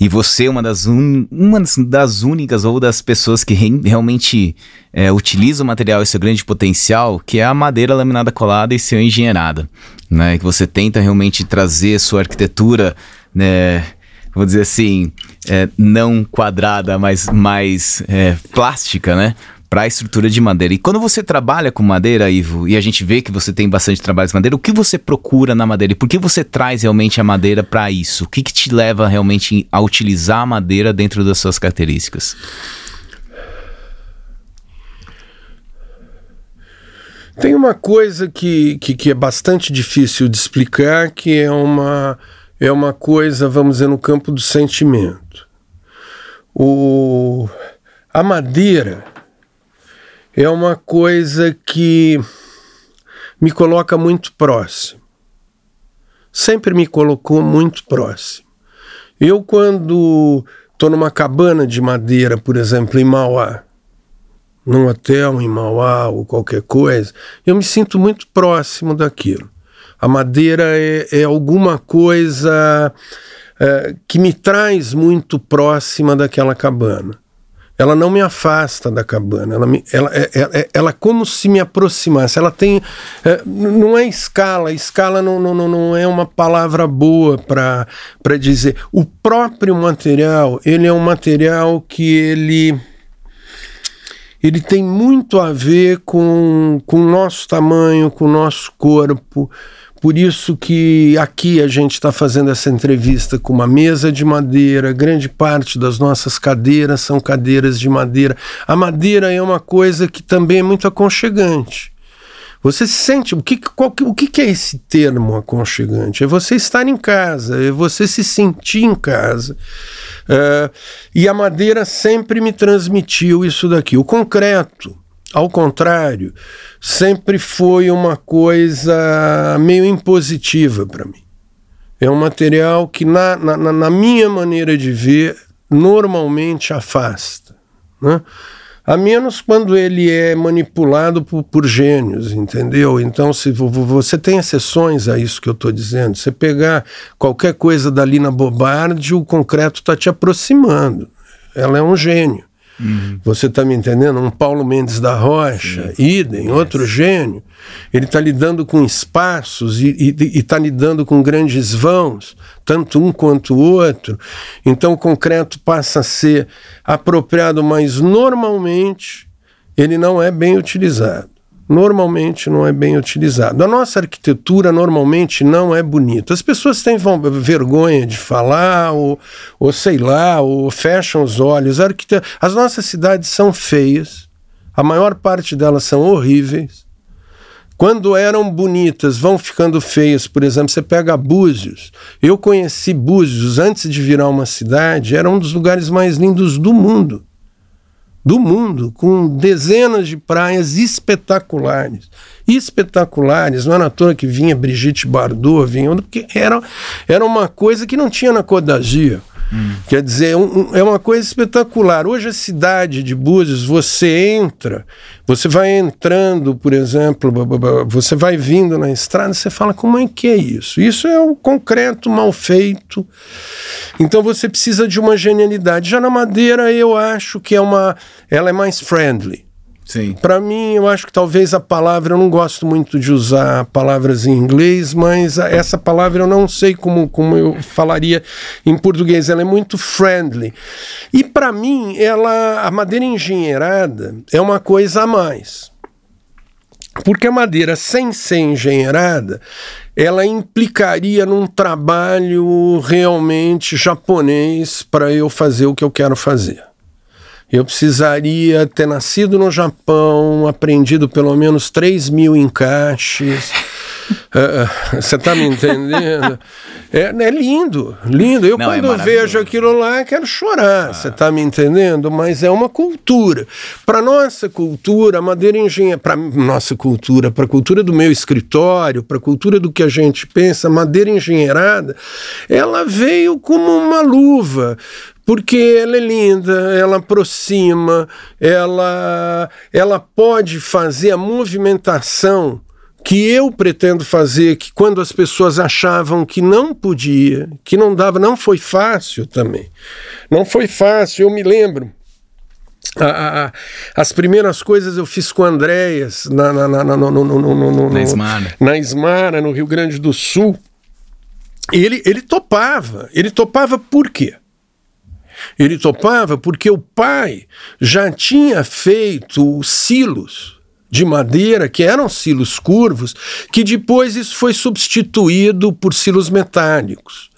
E você é uma das, un... uma das únicas ou das pessoas que re... realmente é, utiliza o material e seu grande potencial, que é a madeira laminada colada e seu engenheirada. Né? Que você tenta realmente trazer sua arquitetura, né? vou dizer assim, é, não quadrada, mas mais é, plástica, né? Para a estrutura de madeira. E quando você trabalha com madeira, Ivo, e a gente vê que você tem bastante trabalho de madeira, o que você procura na madeira? E por que você traz realmente a madeira para isso? O que, que te leva realmente a utilizar a madeira dentro das suas características? Tem uma coisa que, que, que, é bastante difícil de explicar, que é uma, é uma coisa, vamos dizer, no campo do sentimento. O, a madeira é uma coisa que me coloca muito próximo. Sempre me colocou muito próximo. Eu, quando estou numa cabana de madeira, por exemplo, em Mauá, num hotel em Mauá ou qualquer coisa, eu me sinto muito próximo daquilo. A madeira é, é alguma coisa é, que me traz muito próxima daquela cabana. Ela não me afasta da cabana, ela, me, ela, é, é, é ela como se me aproximasse. Ela tem. É, não é escala, escala não, não, não é uma palavra boa para dizer. O próprio material, ele é um material que ele ele tem muito a ver com, com o nosso tamanho, com o nosso corpo. Por isso que aqui a gente está fazendo essa entrevista com uma mesa de madeira, grande parte das nossas cadeiras são cadeiras de madeira. A madeira é uma coisa que também é muito aconchegante. Você se sente. O que, qual, o que é esse termo aconchegante? É você estar em casa, é você se sentir em casa. Uh, e a madeira sempre me transmitiu isso daqui. O concreto, ao contrário, sempre foi uma coisa meio impositiva para mim. É um material que, na, na, na minha maneira de ver, normalmente afasta. Né? a menos quando ele é manipulado por, por gênios, entendeu? Então, se você tem exceções a isso que eu estou dizendo, você pegar qualquer coisa dali na Bobardi, o concreto está te aproximando. Ela é um gênio. Uhum. Você está me entendendo? Um Paulo Mendes da Rocha, Sim. idem, outro gênio. Ele está lidando com espaços e está lidando com grandes vãos, tanto um quanto o outro. Então o concreto passa a ser apropriado, mas normalmente ele não é bem utilizado normalmente não é bem utilizado. A nossa arquitetura normalmente não é bonita. As pessoas têm vergonha de falar, ou, ou sei lá, ou fecham os olhos. As nossas cidades são feias, a maior parte delas são horríveis. Quando eram bonitas, vão ficando feias. Por exemplo, você pega Búzios. Eu conheci Búzios antes de virar uma cidade, era um dos lugares mais lindos do mundo do mundo, com dezenas de praias espetaculares. Espetaculares, não era à toa que vinha Brigitte Bardot, vinha, porque era, era uma coisa que não tinha na Codagia. Hum. Quer dizer, um, é uma coisa espetacular. Hoje a cidade de Búzios, você entra, você vai entrando, por exemplo, você vai vindo na estrada, você fala, como é que é isso? Isso é o concreto mal feito. Então você precisa de uma genialidade. Já na madeira, eu acho que é uma, ela é mais friendly. Sim. Para mim, eu acho que talvez a palavra, eu não gosto muito de usar palavras em inglês, mas essa palavra eu não sei como, como eu falaria em português. Ela é muito friendly. E para mim, ela, a madeira engenheirada é uma coisa a mais. Porque a madeira sem ser engenheirada, ela implicaria num trabalho realmente japonês para eu fazer o que eu quero fazer. Eu precisaria ter nascido no Japão, aprendido pelo menos 3 mil encaixes. Uh, você está me entendendo? É, é, lindo, lindo. Eu, Não, é quando é vejo aquilo lá, quero chorar. Você ah. está me entendendo? Mas é uma cultura. Para nossa cultura, a madeira engenharia, para nossa cultura, para a cultura do meu escritório, para a cultura do que a gente pensa, madeira engenheirada, ela veio como uma luva porque ela é linda, ela aproxima, ela, ela pode fazer a movimentação que eu pretendo fazer, que quando as pessoas achavam que não podia, que não dava, não foi fácil também. Não foi fácil, eu me lembro. A, a, as primeiras coisas eu fiz com Andréas na, na, na, no, no, no, na, Ismara. na Ismara, no Rio Grande do Sul. E ele, ele topava. Ele topava por quê? Ele topava porque o pai já tinha feito silos de madeira, que eram silos curvos, que depois isso foi substituído por silos metálicos.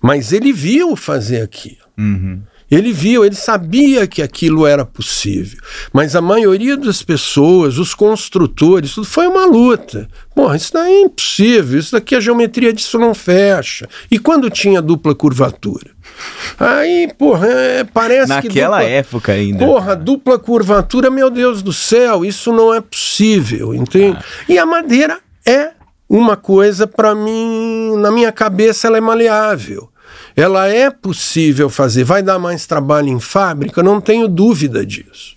Mas ele viu fazer aquilo. Uhum. Ele viu, ele sabia que aquilo era possível. Mas a maioria das pessoas, os construtores, tudo foi uma luta. Porra, isso daí é impossível, isso daqui a geometria disso não fecha. E quando tinha dupla curvatura? Aí, porra, é, parece Naquela que. Naquela época ainda. Porra, dupla curvatura, meu Deus do céu, isso não é possível, entende? Ah. E a madeira é uma coisa, para mim, na minha cabeça, ela é maleável ela é possível fazer. Vai dar mais trabalho em fábrica? Não tenho dúvida disso.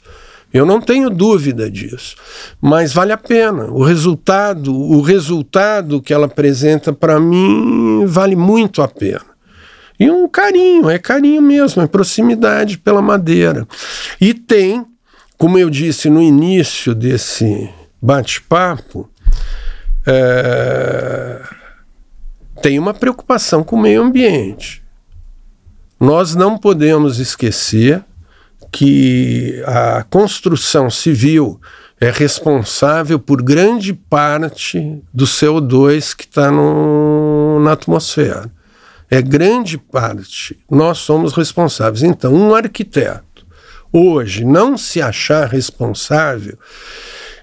Eu não tenho dúvida disso. Mas vale a pena. O resultado, o resultado que ela apresenta para mim vale muito a pena. E um carinho, é carinho mesmo, é proximidade pela madeira. E tem, como eu disse no início desse bate-papo, é, tem uma preocupação com o meio ambiente. Nós não podemos esquecer que a construção civil é responsável por grande parte do CO2 que está na atmosfera. É grande parte. Nós somos responsáveis. Então, um arquiteto, hoje, não se achar responsável,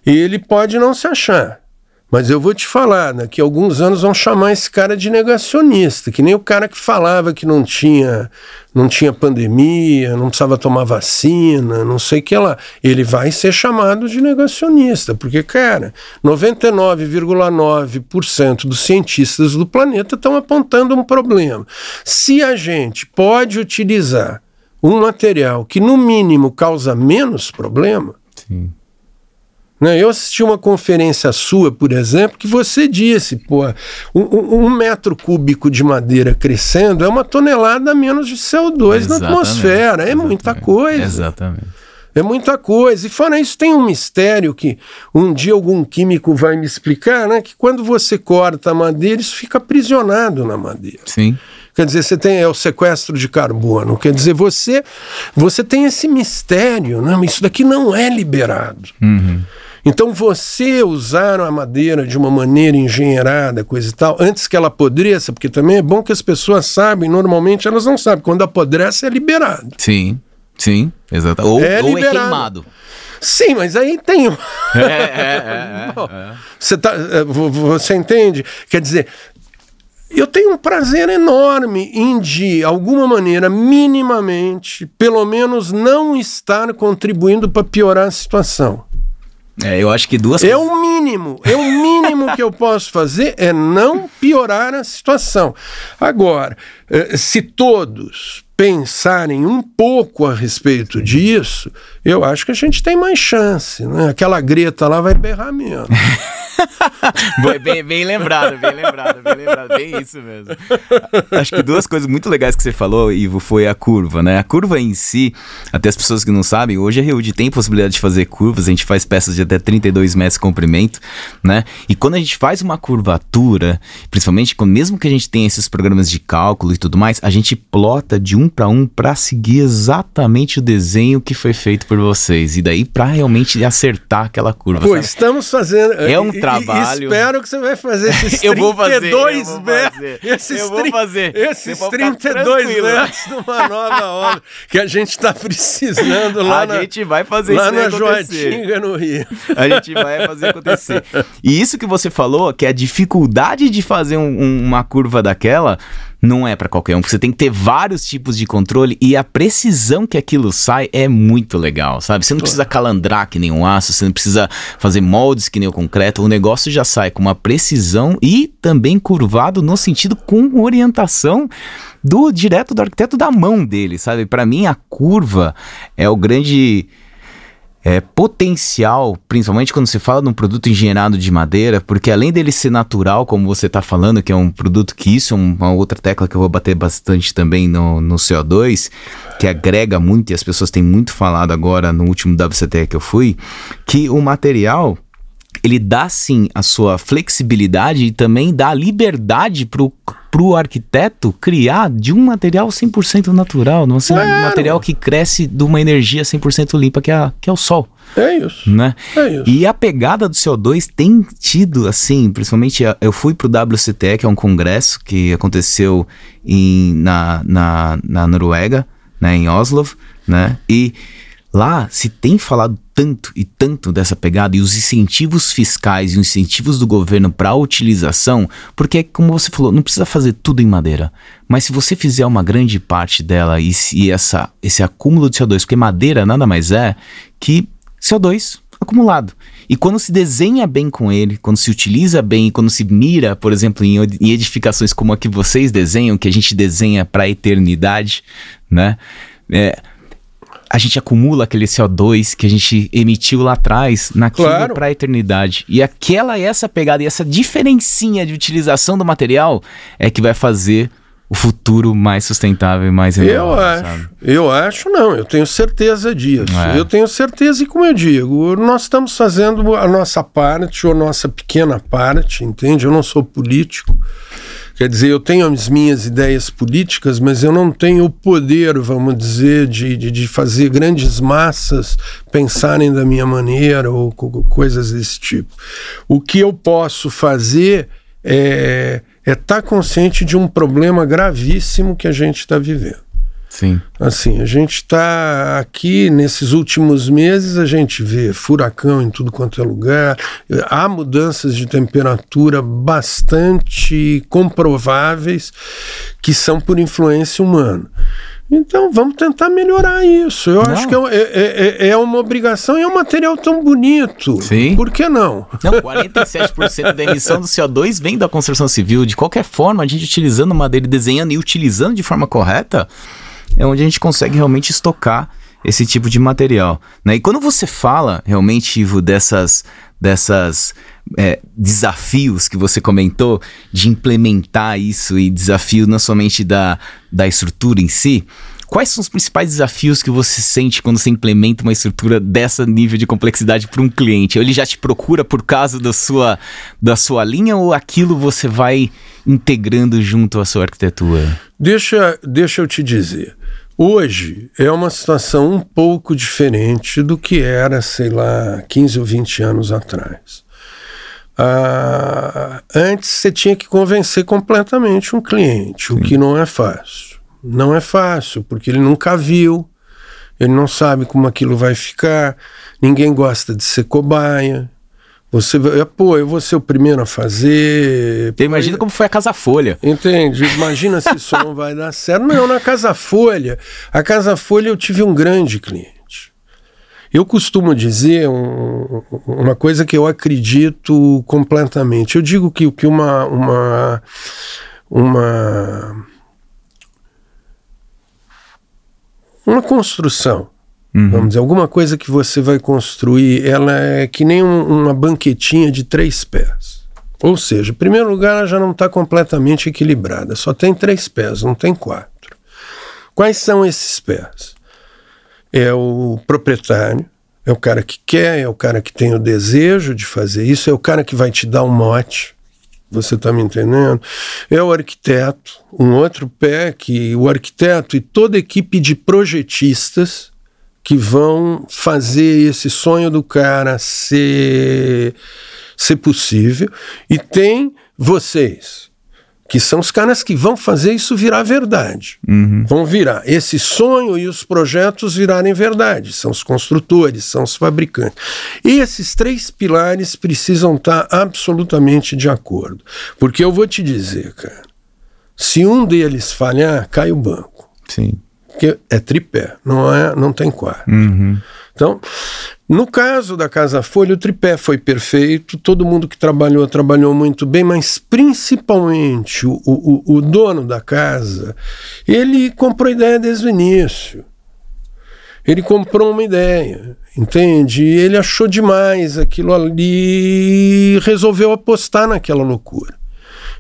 ele pode não se achar. Mas eu vou te falar, daqui a alguns anos vão chamar esse cara de negacionista, que nem o cara que falava que não tinha, não tinha pandemia, não precisava tomar vacina, não sei o que lá. Ele vai ser chamado de negacionista, porque, cara, 99,9% dos cientistas do planeta estão apontando um problema. Se a gente pode utilizar um material que, no mínimo, causa menos problema. Sim né? Eu assisti uma conferência sua, por exemplo, que você disse, pô, um, um, metro cúbico de madeira crescendo é uma tonelada a menos de CO2 Exatamente. na atmosfera. É muita coisa. Exatamente. É muita coisa. E fora isso, tem um mistério que um dia algum químico vai me explicar, né? Que quando você corta a madeira, isso fica aprisionado na madeira. Sim. Quer dizer, você tem é o sequestro de carbono. Quer dizer, você você tem esse mistério, né? Isso daqui não é liberado. Uhum. Então você usar a madeira de uma maneira engenheirada, coisa e tal, antes que ela apodreça, porque também é bom que as pessoas sabem, normalmente elas não sabem, quando apodrece é liberado. Sim, sim, exato. Ou é, ou é queimado. Sim, mas aí tem. É, é, é, é, você, tá, é, você entende? Quer dizer, eu tenho um prazer enorme em, de alguma maneira, minimamente, pelo menos não estar contribuindo para piorar a situação. É, eu acho que duas É o mínimo. É o mínimo que eu posso fazer é não piorar a situação. Agora, eh, se todos pensarem um pouco a respeito disso, eu acho que a gente tem mais chance. Né? Aquela greta lá vai berrar mesmo. bem, bem lembrado, bem lembrado, bem lembrado, bem isso mesmo. Acho que duas coisas muito legais que você falou, Ivo, foi a curva, né? A curva em si, até as pessoas que não sabem, hoje a Reud tem possibilidade de fazer curvas, a gente faz peças de até 32 metros de comprimento, né? E quando a gente faz uma curvatura, principalmente quando, mesmo que a gente tenha esses programas de cálculo e tudo mais, a gente plota de um para um para seguir exatamente o desenho que foi feito por vocês. E daí para realmente acertar aquela curva. Pô, sabe? estamos fazendo. É um trabalho. espero que você vai fazer esses 32 eu vou fazer, eu vou fazer, esses eu vou fazer. Esses 32 metros numa nova obra que a gente está precisando lá a na, gente vai fazer lá isso na Joatinga, no Rio. A gente vai fazer acontecer. E isso que você falou, que é a dificuldade de fazer um, um, uma curva daquela, não é para qualquer um. Você tem que ter vários tipos de controle e a precisão que aquilo sai é muito legal, sabe? Você não precisa calandrar que nem um aço, você não precisa fazer moldes que nem o concreto. O negócio já sai com uma precisão e também curvado no sentido com orientação do direto do arquiteto da mão dele, sabe? Para mim a curva é o grande é, potencial, principalmente quando se fala de um produto engenheirado de madeira, porque além dele ser natural, como você está falando, que é um produto que isso é uma outra tecla que eu vou bater bastante também no, no CO2, que agrega muito, e as pessoas têm muito falado agora no último WCT que eu fui, que o material ele dá sim a sua flexibilidade e também dá liberdade para o arquiteto criar de um material 100% natural, não é um material que cresce de uma energia 100% limpa que é, que é o sol. É isso. Né? É isso. E a pegada do CO2 tem tido, assim, principalmente eu fui para o WCT, que é um congresso que aconteceu em, na, na, na Noruega, né, em Oslo, né? E Lá se tem falado tanto e tanto dessa pegada e os incentivos fiscais e os incentivos do governo para a utilização, porque, como você falou, não precisa fazer tudo em madeira. Mas se você fizer uma grande parte dela e, e essa, esse acúmulo de CO2, porque madeira nada mais é que CO2 acumulado. E quando se desenha bem com ele, quando se utiliza bem, quando se mira, por exemplo, em, edificações como a que vocês desenham, que a gente desenha para a eternidade, né? É, a gente acumula aquele CO2 que a gente emitiu lá atrás naquilo claro. para a eternidade. E aquela essa pegada e essa diferencinha de utilização do material é que vai fazer o futuro mais sustentável e mais Eu acho. Sabe? Eu acho não, eu tenho certeza disso. É. Eu tenho certeza e como eu digo, nós estamos fazendo a nossa parte ou a nossa pequena parte, entende? Eu não sou político. Quer dizer, eu tenho as minhas ideias políticas, mas eu não tenho o poder, vamos dizer, de, de, de fazer grandes massas pensarem da minha maneira ou coisas desse tipo. O que eu posso fazer é é estar tá consciente de um problema gravíssimo que a gente está vivendo. Sim. Assim, a gente está aqui nesses últimos meses, a gente vê furacão em tudo quanto é lugar, há mudanças de temperatura bastante comprováveis que são por influência humana. Então vamos tentar melhorar isso. Eu não. acho que é, é, é, é, uma obrigação e é um material tão bonito. Sim. Por que não? Não, 47% da emissão do CO2 vem da construção civil. De qualquer forma, a gente utilizando madeira, desenhando e utilizando de forma correta, é onde a gente consegue realmente estocar esse tipo de material. Né? E quando você fala realmente, Ivo, dessas, dessas é, desafios que você comentou de implementar isso e desafio não somente da, da estrutura em si, quais são os principais desafios que você sente quando você implementa uma estrutura dessa nível de complexidade para um cliente? Ele já te procura por causa da sua, da sua linha ou aquilo você vai integrando junto à sua arquitetura? Deixa, deixa eu te dizer. Hoje é uma situação um pouco diferente do que era, sei lá, 15 ou 20 anos atrás. Ah, antes você tinha que convencer completamente um cliente, Sim. o que não é fácil. Não é fácil, porque ele nunca viu, ele não sabe como aquilo vai ficar, ninguém gosta de ser cobaia, você, pô, eu vou ser o primeiro a fazer. Pô, imagina como foi a Casa Folha. Entende? Imagina se isso não vai dar certo. Não, na Casa Folha. A Casa Folha eu tive um grande cliente. Eu costumo dizer um, uma coisa que eu acredito completamente. Eu digo que, que uma, uma, uma, uma construção Uhum. Vamos dizer, alguma coisa que você vai construir, ela é que nem um, uma banquetinha de três pés. Ou seja, em primeiro lugar, ela já não está completamente equilibrada, só tem três pés, não tem quatro. Quais são esses pés? É o proprietário, é o cara que quer, é o cara que tem o desejo de fazer isso, é o cara que vai te dar um mote. Você está me entendendo? É o arquiteto, um outro pé que o arquiteto e toda a equipe de projetistas que vão fazer esse sonho do cara ser, ser possível. E tem vocês, que são os caras que vão fazer isso virar verdade. Uhum. Vão virar esse sonho e os projetos virarem verdade. São os construtores, são os fabricantes. E esses três pilares precisam estar absolutamente de acordo. Porque eu vou te dizer, cara, se um deles falhar, cai o banco. Sim que é tripé, não é, não tem quarto. Uhum. Então, no caso da Casa Folha, o tripé foi perfeito, todo mundo que trabalhou, trabalhou muito bem, mas principalmente o, o, o dono da casa, ele comprou ideia desde o início. Ele comprou uma ideia, entende? Ele achou demais aquilo ali e resolveu apostar naquela loucura.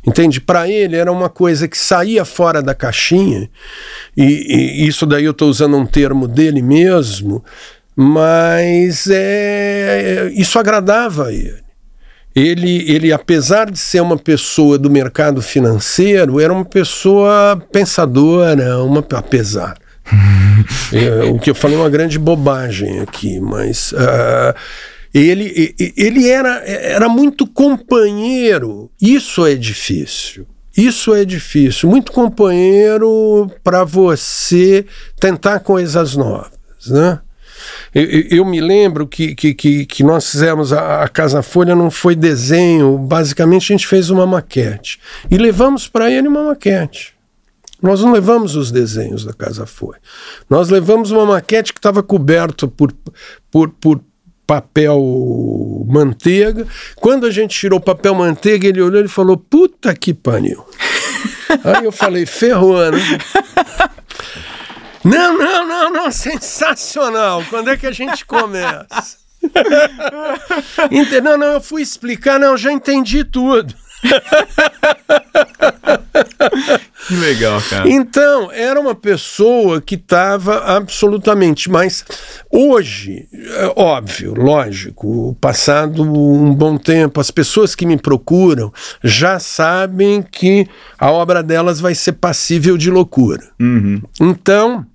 Entende? Para ele era uma coisa que saía fora da caixinha, e, e isso daí eu estou usando um termo dele mesmo, mas é, isso agradava a ele. Ele, ele, apesar de ser uma pessoa do mercado financeiro, era uma pessoa pensadora, uma, apesar. é, o que eu falei é uma grande bobagem aqui, mas. Uh, ele, ele era, era muito companheiro. Isso é difícil. Isso é difícil. Muito companheiro para você tentar coisas novas, né? Eu, eu, me lembro que, que, que, nós fizemos a, a, Casa Folha, não foi desenho, basicamente a gente fez uma maquete. E levamos para ele uma maquete. Nós não levamos os desenhos da Casa Folha. Nós levamos uma maquete que estava coberta por, por, por papel manteiga. Quando a gente tirou o papel manteiga, ele olhou e falou: Puta que pariu. Aí eu falei: Ferrou, né? Não, não, não, não, sensacional. Quando é que a gente começa? não, não, eu fui explicar, não, já entendi tudo. Que legal, cara. Então, era uma pessoa que estava absolutamente. Mas hoje, é óbvio, lógico, passado um bom tempo, as pessoas que me procuram já sabem que a obra delas vai ser passível de loucura. Uhum. Então.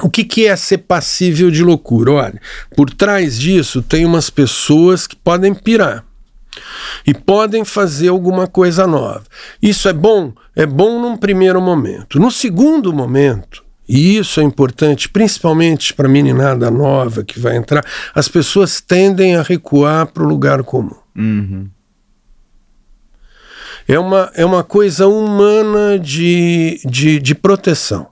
O que, que é ser passível de loucura? Olha, por trás disso tem umas pessoas que podem pirar e podem fazer alguma coisa nova. Isso é bom? É bom num primeiro momento. No segundo momento, e isso é importante, principalmente para a meninada nova que vai entrar, as pessoas tendem a recuar para o lugar comum. Uhum. É, uma, é uma coisa humana de, de, de proteção.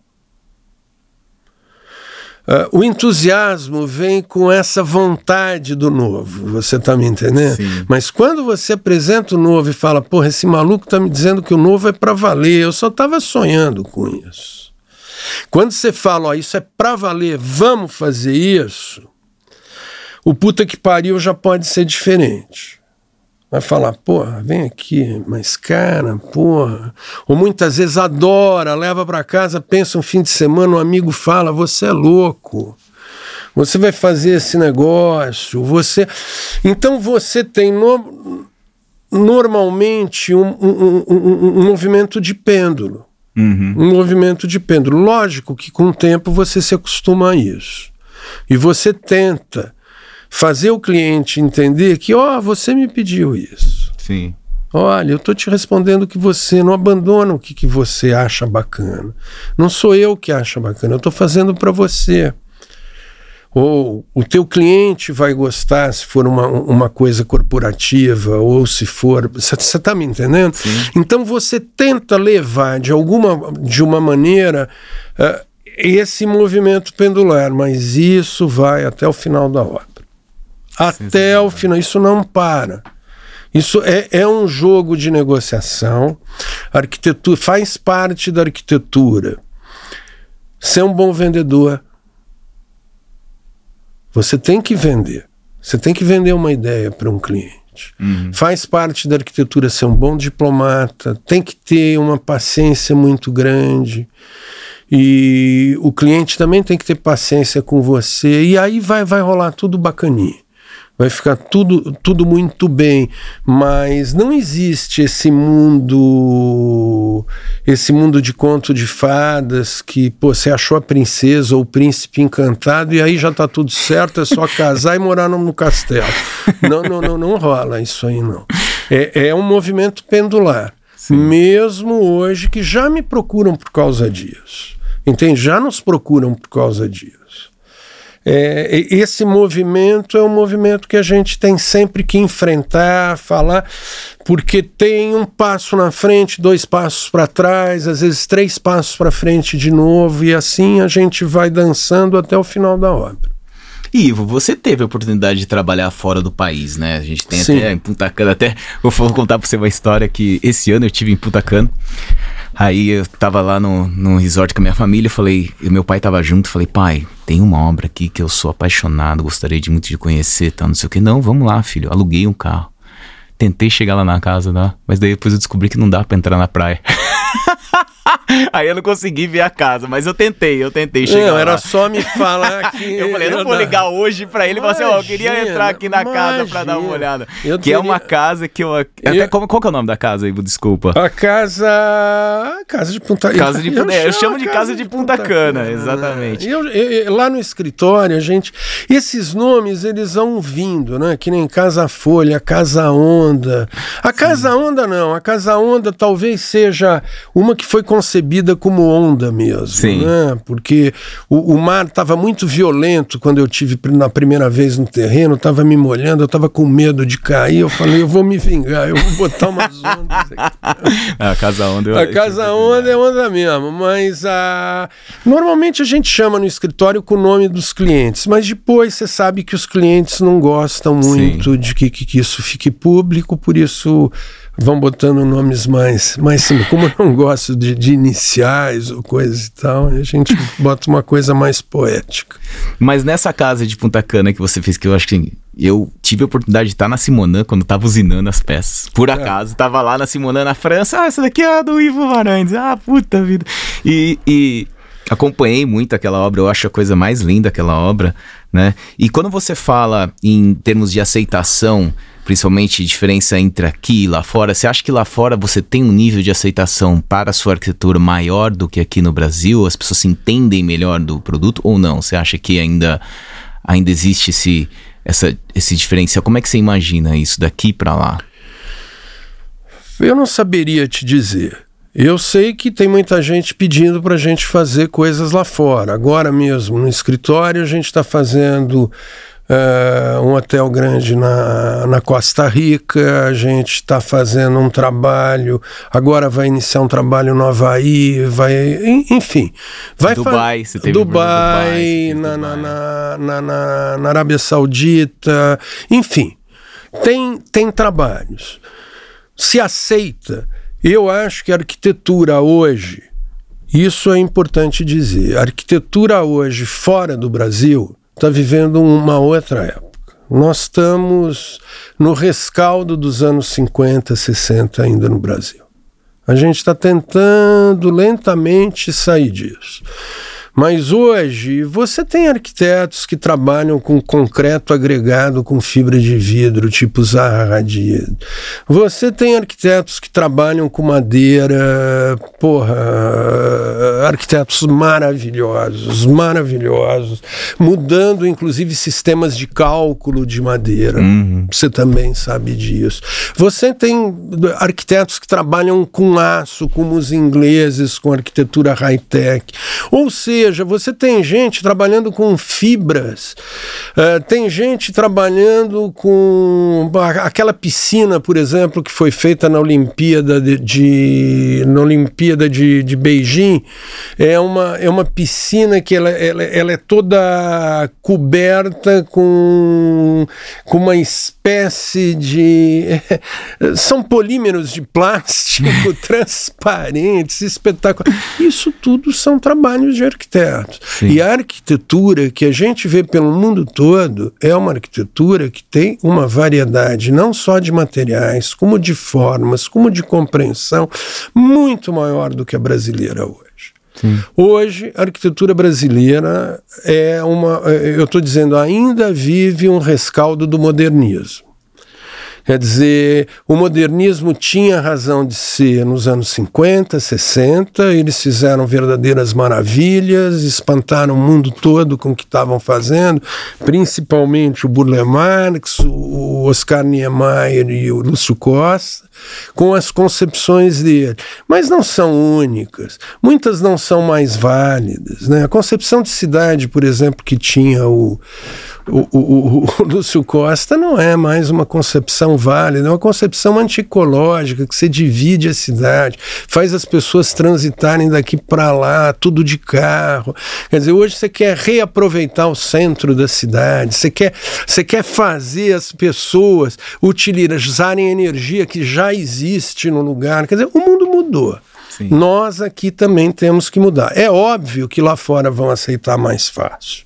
Uh, o entusiasmo vem com essa vontade do novo, você está me entendendo? Sim. Mas quando você apresenta o novo e fala, porra, esse maluco está me dizendo que o novo é para valer, eu só estava sonhando com isso. Quando você fala, ó, isso é para valer, vamos fazer isso, o puta que pariu já pode ser diferente vai falar, porra, vem aqui, mas cara, porra. Ou muitas vezes adora, leva para casa, pensa um fim de semana, um amigo fala, você é louco. Você vai fazer esse negócio, você. Então você tem no... normalmente um, um, um, um, movimento de pêndulo. Uhum. Um movimento de pêndulo. Lógico que com o tempo você se acostuma a isso. E você tenta fazer o cliente entender que, ó, oh, você me pediu isso. Sim. Olha, eu estou te respondendo que você não abandona o que, que você acha bacana. Não sou eu que acha bacana, eu estou fazendo para você. Ou o teu cliente vai gostar se for uma, uma coisa corporativa, ou se for. Você está me entendendo? Sim. Então você tenta levar de alguma de uma maneira uh, esse movimento pendular, mas isso vai até o final da obra até o final. Isso não para. Isso é, é um jogo de negociação. A arquitetura faz parte da arquitetura. Ser um bom vendedor. Você tem que vender. Você tem que vender uma ideia para um cliente. Uhum. Faz parte da arquitetura ser um bom diplomata, tem que ter uma paciência muito grande. E o cliente também tem que ter paciência com você. E aí vai, vai rolar tudo bacaninha vai ficar tudo, tudo muito bem, mas não existe esse mundo, esse mundo de conto de fadas que pô, você achou a princesa ou o príncipe encantado e aí já tá tudo certo, é só casar e morar no, no castelo. Não, não, não, não rola isso aí não. É, é um movimento pendular, Sim. mesmo hoje que já me procuram por causa disso. Entende? Já nos procuram por causa disso. É, esse movimento é um movimento que a gente tem sempre que enfrentar, falar, porque tem um passo na frente, dois passos para trás, às vezes três passos para frente de novo, e assim a gente vai dançando até o final da obra. Ivo, você teve a oportunidade de trabalhar fora do país, né? A gente tem Sim. até em Punta Cana, até vou contar para você uma história que esse ano eu tive em Punta Cana. Aí eu tava lá no, no resort com a minha família, falei, e meu pai tava junto, falei, pai, tem uma obra aqui que eu sou apaixonado, gostaria de muito de conhecer, tal, não sei o que. Não, vamos lá, filho, aluguei um carro. Tentei chegar lá na casa, né? mas daí depois eu descobri que não dá para entrar na praia. Aí eu não consegui ver a casa, mas eu tentei, eu tentei chegar. Não, lá. era só me falar que. eu falei, eu não vou ligar hoje pra ele e falar assim, ó, oh, eu queria entrar aqui na imagina, casa pra dar uma olhada. que teria... é uma casa que eu. Até, eu... Qual, qual que é o nome da casa aí? Desculpa. A casa. Casa de Punta Casa de Punta Eu, eu chamo de casa de Punta, Punta Cana, Cana, exatamente. Eu, eu, lá no escritório, a gente. Esses nomes, eles vão vindo, né? Que nem Casa Folha, Casa Onda. A Casa Sim. Onda não. A Casa Onda talvez seja uma que foi concebida concebida como onda mesmo, Sim. né? Porque o, o mar estava muito violento quando eu tive na primeira vez no terreno, estava me molhando, eu estava com medo de cair. Eu falei, eu vou me vingar, eu vou botar umas ondas. Aqui. a casa onda. Eu, a casa onda é onda mesmo, mas a normalmente a gente chama no escritório com o nome dos clientes, mas depois você sabe que os clientes não gostam muito Sim. de que, que, que isso fique público, por isso vão botando nomes mais, mais simples. Como eu não gosto de, de iniciais ou coisas e tal, a gente bota uma coisa mais poética. Mas nessa casa de Punta Cana que você fez, que eu acho que eu tive a oportunidade de estar na Simonã quando estava usinando as peças. Por é. acaso, estava lá na Simonã, na França. Ah, essa daqui é a do Ivo Varandes. Ah, puta vida. E, e acompanhei muito aquela obra, eu acho a coisa mais linda aquela obra, né? E quando você fala em termos de aceitação principalmente diferença entre aqui e lá fora, você acha que lá fora você tem um nível de aceitação para a sua arquitetura maior do que aqui no Brasil? As pessoas se entendem melhor do produto ou não? Você acha que ainda, ainda existe esse, essa, esse diferencial? Como é que você imagina isso daqui para lá? Eu não saberia te dizer. Eu sei que tem muita gente pedindo para a gente fazer coisas lá fora. Agora mesmo, no escritório, a gente está fazendo Uh, um hotel grande na, na Costa Rica, a gente está fazendo um trabalho, agora vai iniciar um trabalho no Havaí, vai, enfim. Vai Dubai, você teve Dubai, Dubai na, Dubai. Na, na, na, na Arábia Saudita, enfim, tem, tem trabalhos. Se aceita, eu acho que a arquitetura hoje, isso é importante dizer, a arquitetura hoje fora do Brasil está vivendo uma outra época. Nós estamos no rescaldo dos anos 50, 60 ainda no Brasil. A gente está tentando lentamente sair disso. Mas hoje você tem arquitetos que trabalham com concreto agregado com fibra de vidro, tipo Zaha Hadid. Você tem arquitetos que trabalham com madeira, porra, arquitetos maravilhosos, maravilhosos, mudando inclusive sistemas de cálculo de madeira. Uhum. Você também sabe disso. Você tem arquitetos que trabalham com aço, como os ingleses, com arquitetura high-tech. Ou seja, seja, você tem gente trabalhando com fibras, uh, tem gente trabalhando com aquela piscina, por exemplo, que foi feita na Olimpíada de, de na Olimpíada de, de Beijing, é uma, é uma piscina que ela, ela, ela é toda coberta com, com uma espécie de são polímeros de plástico transparentes, espetaculares. Isso tudo são trabalhos de arquitetura arquitetos. Sim. E a arquitetura que a gente vê pelo mundo todo é uma arquitetura que tem uma variedade não só de materiais, como de formas, como de compreensão, muito maior do que a brasileira hoje. Sim. Hoje, a arquitetura brasileira é uma. Eu estou dizendo, ainda vive um rescaldo do modernismo. Quer dizer, o modernismo tinha razão de ser nos anos 50, 60, eles fizeram verdadeiras maravilhas, espantaram o mundo todo com o que estavam fazendo, principalmente o Burle Marx, o Oscar Niemeyer e o Lúcio Costa, com as concepções dele. Mas não são únicas, muitas não são mais válidas. Né? A concepção de cidade, por exemplo, que tinha o o, o, o, Lúcio Costa não é mais uma concepção válida, é uma concepção anticológica que você divide a cidade, faz as pessoas transitarem daqui para lá, tudo de carro. Quer dizer, hoje você quer reaproveitar o centro da cidade, você quer, você quer fazer as pessoas utilizarem a energia que já existe no lugar. Quer dizer, o mundo mudou. Nós aqui também temos que mudar. É óbvio que lá fora vão aceitar mais fácil.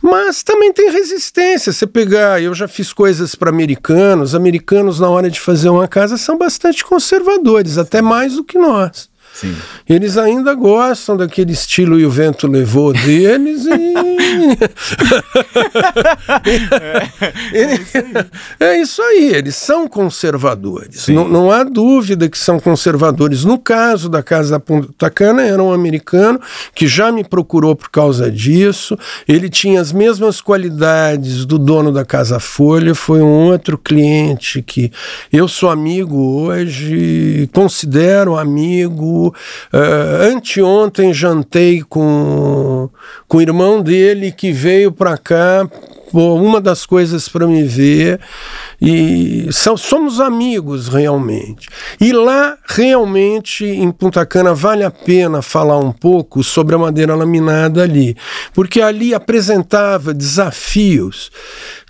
Mas também tem resistência. Você pegar, eu já fiz coisas para americanos, americanos na hora de fazer uma casa são bastante conservadores, até mais do que nós. Sim. Eles ainda gostam daquele estilo e o vento levou deles e. é, é, isso aí, eles são conservadores. Não, não, há dúvida que são conservadores. No caso da Casa da Punta Cana, era um americano que já me procurou por causa disso. Ele tinha as mesmas qualidades do dono da Casa Folha, foi um outro cliente que eu sou amigo hoje, considero amigo uh, anteontem jantei com, com o irmão dele que veio para cá uma das coisas para me ver e são, somos amigos realmente. E lá realmente em Punta Cana vale a pena falar um pouco sobre a madeira laminada ali, porque ali apresentava desafios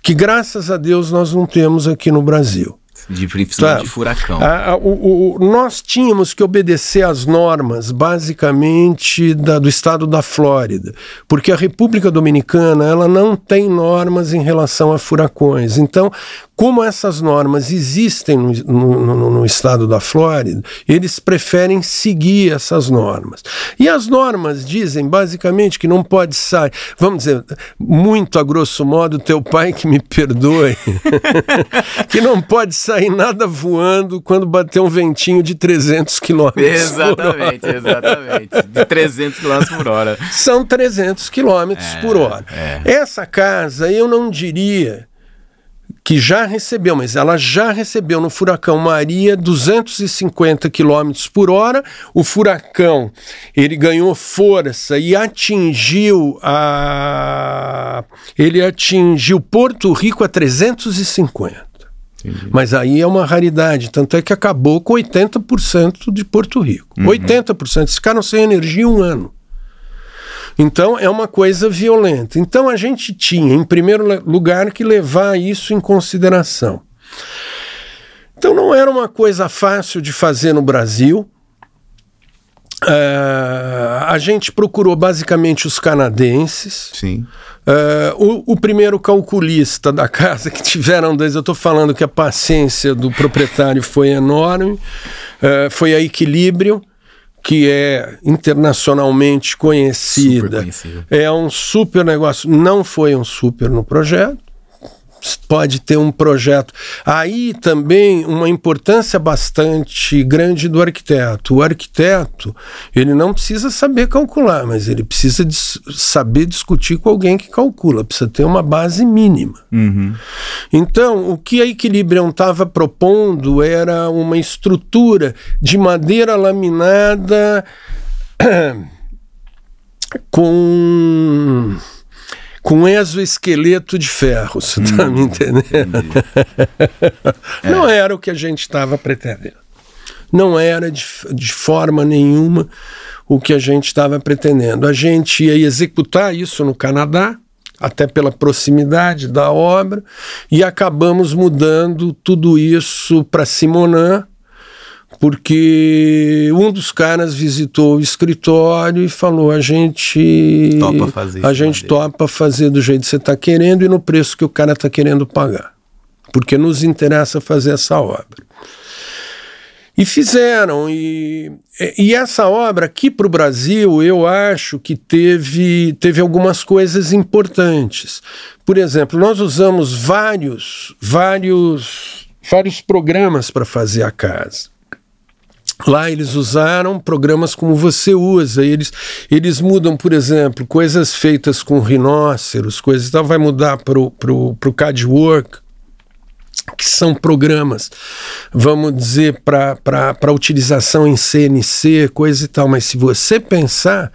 que graças a Deus nós não temos aqui no Brasil de tá. de furacão. A, a, o, o, nós tínhamos que obedecer às normas, basicamente, da, do estado da Flórida, porque a República Dominicana ela não tem normas em relação a furacões. Então, como essas normas existem no, no, no, no, estado da Flórida, eles preferem seguir essas normas. E as normas dizem basicamente que não pode sair, vamos dizer, muito a grosso modo, teu pai que me perdoe, que não pode sair nada voando quando bater um ventinho de 300 km Exatamente, exatamente. De 300 km por hora. São 300 km é, por hora. É. Essa casa, eu não diria que já recebeu, mas ela já recebeu no furacão Maria 250 km por hora. O furacão ele ganhou força e atingiu a ele atingiu Porto Rico a 350. Entendi. Mas aí é uma raridade, tanto é que acabou com 80% de Porto Rico. Uhum. 80%, eles ficaram sem energia um ano. Então é uma coisa violenta. Então a gente tinha, em primeiro lugar, que levar isso em consideração. Então não era uma coisa fácil de fazer no Brasil. Uh, a gente procurou basicamente os canadenses. Sim. Uh, o, o, primeiro calculista da casa, que tiveram dois, eu estou falando que a paciência do proprietário foi enorme, uh, foi a equilíbrio que é internacionalmente conhecida. É um super negócio. Não foi um super no projeto, pode ter um projeto. Aí também uma importância bastante grande do arquiteto. O arquiteto, ele não precisa saber calcular, mas ele precisa dis saber discutir com alguém que calcula, precisa ter uma base mínima. Uhum. Então, o que a Equilibrium estava propondo era uma estrutura de madeira laminada com com exoesqueleto de ferro, você está hum, me entendendo? é. Não era o que a gente estava pretendendo. Não era de, de forma nenhuma o que a gente estava pretendendo. A gente ia executar isso no Canadá, até pela proximidade da obra, e acabamos mudando tudo isso para Simonã, porque um dos caras visitou o escritório e falou: a gente topa fazer a gente topa fazer do jeito que você está querendo e no preço que o cara está querendo pagar, porque nos interessa fazer essa obra. E fizeram, e, e essa obra aqui para o Brasil, eu acho que teve, teve algumas coisas importantes. Por exemplo, nós usamos vários, vários, vários programas para fazer a casa. Lá eles usaram programas como você usa, eles, eles mudam, por exemplo, coisas feitas com rinoceros, coisas então vai mudar para o CADWork, que são programas, vamos dizer, para utilização em CNC, coisa e tal. Mas se você pensar,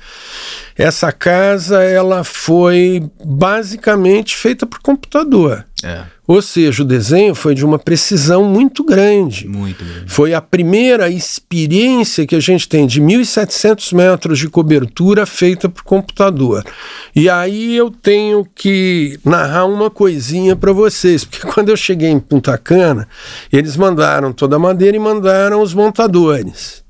essa casa ela foi basicamente feita por computador. É. Ou seja, o desenho foi de uma precisão muito grande. Muito grande. Foi a primeira experiência que a gente tem de 1.700 metros de cobertura feita por computador. E aí eu tenho que narrar uma coisinha para vocês, porque quando eu cheguei em Punta Cana, eles mandaram toda a madeira e mandaram os montadores.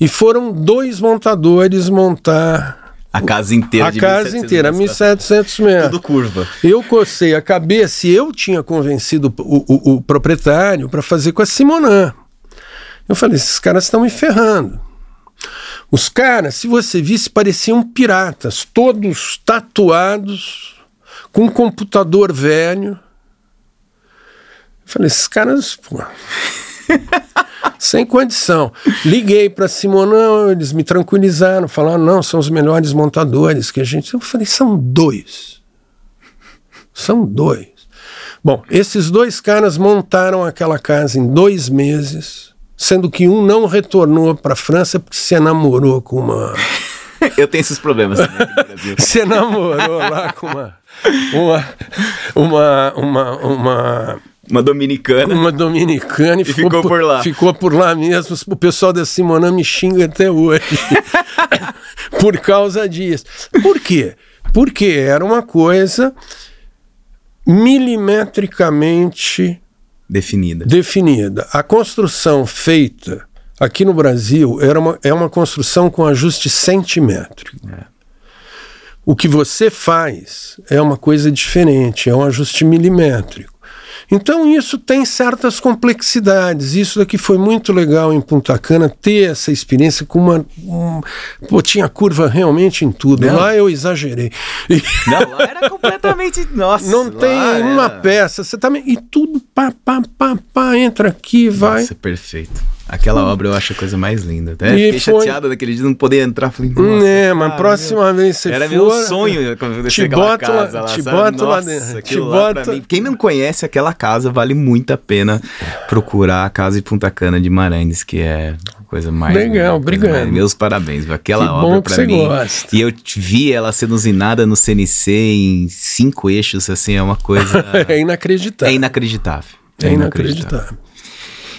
E foram dois montadores montar a casa inteira a de casa inteira, 1.700 metros. Tudo curva. Eu cocei a cabeça e eu tinha convencido o, o, o proprietário para fazer com a Simonã. Eu falei, esses caras estão me ferrando. Os caras, se você visse, pareciam piratas, todos tatuados, com um computador velho. Eu falei, esses caras, pô. Sem condição. Liguei para Simonão, eles me tranquilizaram, falaram: não, são os melhores montadores que a gente. Eu falei: são dois. São dois. Bom, esses dois caras montaram aquela casa em dois meses, sendo que um não retornou para a França porque se namorou com uma. Eu tenho esses problemas também no Brasil. se namorou lá com uma. Uma. Uma. Uma. uma uma dominicana. Uma dominicana e, e ficou, ficou, por lá. Ficou por lá mesmo. O pessoal da Simonã me xinga até hoje. por causa disso. Por quê? Porque era uma coisa milimetricamente definida. definida. A construção feita aqui no Brasil era uma, é uma construção com ajuste centimétrico. É. O que você faz é uma coisa diferente, é um ajuste milimétrico. Então isso tem certas complexidades. Isso daqui foi muito legal em Punta Cana ter essa experiência com uma, um, pô, tinha curva realmente em tudo. Não. Lá eu exagerei. Não, lá era completamente nossa. Não tem era... uma peça, você também e tudo pá pá pá pá entra aqui, vai. Nossa, perfeito. Aquela obra eu acho a coisa mais linda. Até e fiquei foi... chateado daquele dia não poder entrar. Falei, nossa, é, mas próxima meu... vez você Era for... meu sonho quando te boto lá, lá, te boto lá dentro. Te boto... Quem não conhece aquela casa, vale muito a pena procurar a casa de Punta Cana de Maranhos, que é coisa mais... Legal, obrigado. Meus parabéns, aquela que obra para mim. Gosta. E eu vi ela sendo usinada no CNC em cinco eixos, assim, é uma coisa... é inacreditável. É inacreditável. É, é inacreditável.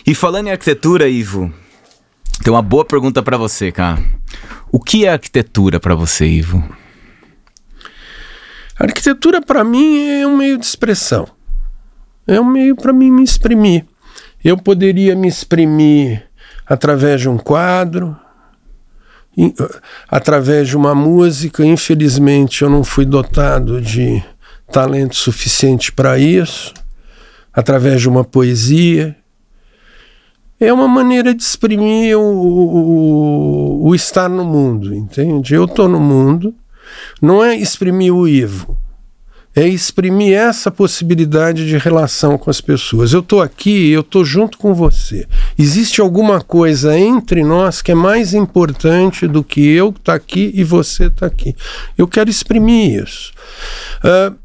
E falando em arquitetura, Ivo, tem uma boa pergunta para você, cara. O que é arquitetura para você, Ivo? Arquitetura para mim é um meio de expressão. É um meio para mim me exprimir. Eu poderia me exprimir através de um quadro, através de uma música. Infelizmente, eu não fui dotado de talento suficiente para isso. Através de uma poesia, é uma maneira de exprimir o, o, o estar no mundo, entende? Eu estou no mundo, não é exprimir o Ivo, é exprimir essa possibilidade de relação com as pessoas. Eu estou aqui, eu estou junto com você. Existe alguma coisa entre nós que é mais importante do que eu estar tá aqui e você estar tá aqui. Eu quero exprimir isso. Uh,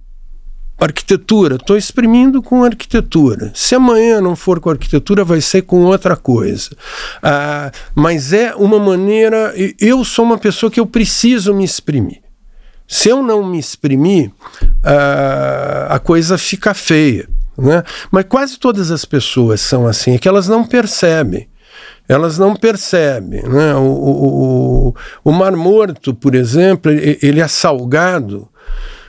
arquitetura, estou exprimindo com arquitetura. Se amanhã não for com arquitetura, vai ser com outra coisa. Ah, mas é uma maneira. Eu sou uma pessoa que eu preciso me exprimir. Se eu não me exprimir, ah, a coisa fica feia. Né? Mas quase todas as pessoas são assim, é que elas não percebem. Elas não percebem. Né? O, o, o, o Mar Morto, por exemplo, ele é salgado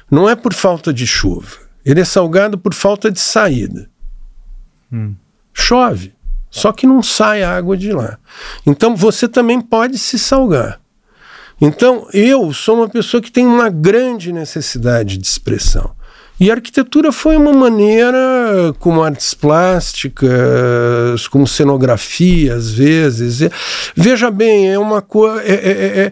não é por falta de chuva. Ele é salgado por falta de saída. Hum. Chove, só que não sai água de lá. Então você também pode se salgar. Então eu sou uma pessoa que tem uma grande necessidade de expressão. E a arquitetura foi uma maneira, como artes plásticas, como cenografia, às vezes. Veja bem, é uma coisa. É, é, é,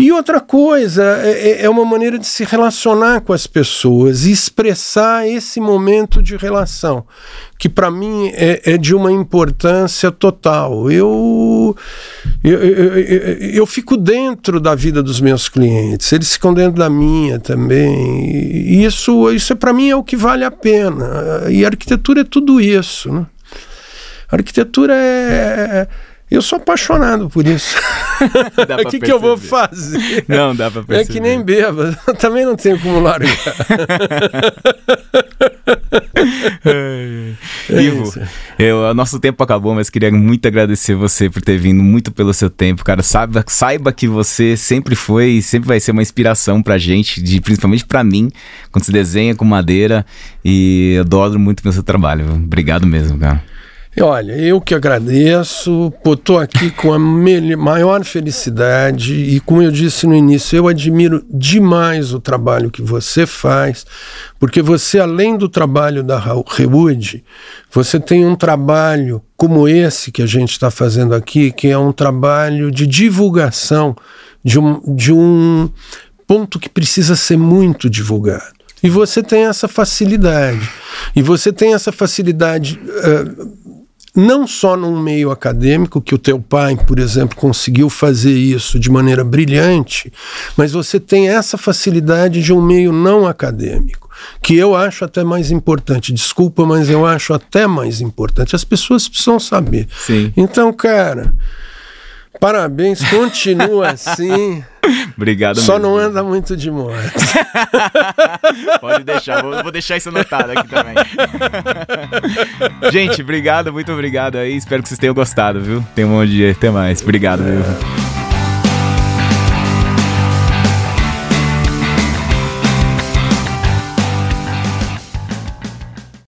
e outra coisa, é, é, é, uma maneira de se relacionar com as pessoas e expressar esse momento de relação, que para mim é, é, de uma importância total. Eu eu, eu, eu, fico dentro da vida dos meus clientes, eles ficam dentro da minha também. E isso, isso para mim é o que vale a pena. E a arquitetura é tudo isso. Né? A arquitetura é eu sou apaixonado por isso. O que, que eu vou fazer? Não, dá pra perceber. É que nem beba. Eu também não tenho como largar. é Ivo, eu, o nosso tempo acabou, mas queria muito agradecer você por ter vindo, muito pelo seu tempo, cara. Saiba, saiba que você sempre foi e sempre vai ser uma inspiração pra gente, de, principalmente pra mim, quando se desenha com madeira. E eu adoro muito o seu trabalho. Obrigado mesmo, cara. Olha, eu que agradeço, estou aqui com a maior felicidade e, como eu disse no início, eu admiro demais o trabalho que você faz, porque você, além do trabalho da Rewood, você tem um trabalho como esse que a gente está fazendo aqui, que é um trabalho de divulgação de um, de um ponto que precisa ser muito divulgado. E você tem essa facilidade. E você tem essa facilidade. Uh, não só num meio acadêmico, que o teu pai, por exemplo, conseguiu fazer isso de maneira brilhante, mas você tem essa facilidade de um meio não acadêmico, que eu acho até mais importante. Desculpa, mas eu acho até mais importante. As pessoas precisam saber. Sim. Então, cara, parabéns, continua assim. Obrigado Só mesmo. não anda muito de moto. Pode deixar, vou, vou deixar isso anotado aqui também. Gente, obrigado, muito obrigado aí. Espero que vocês tenham gostado, viu? Tenham um bom dia. Até mais. Obrigado, viu?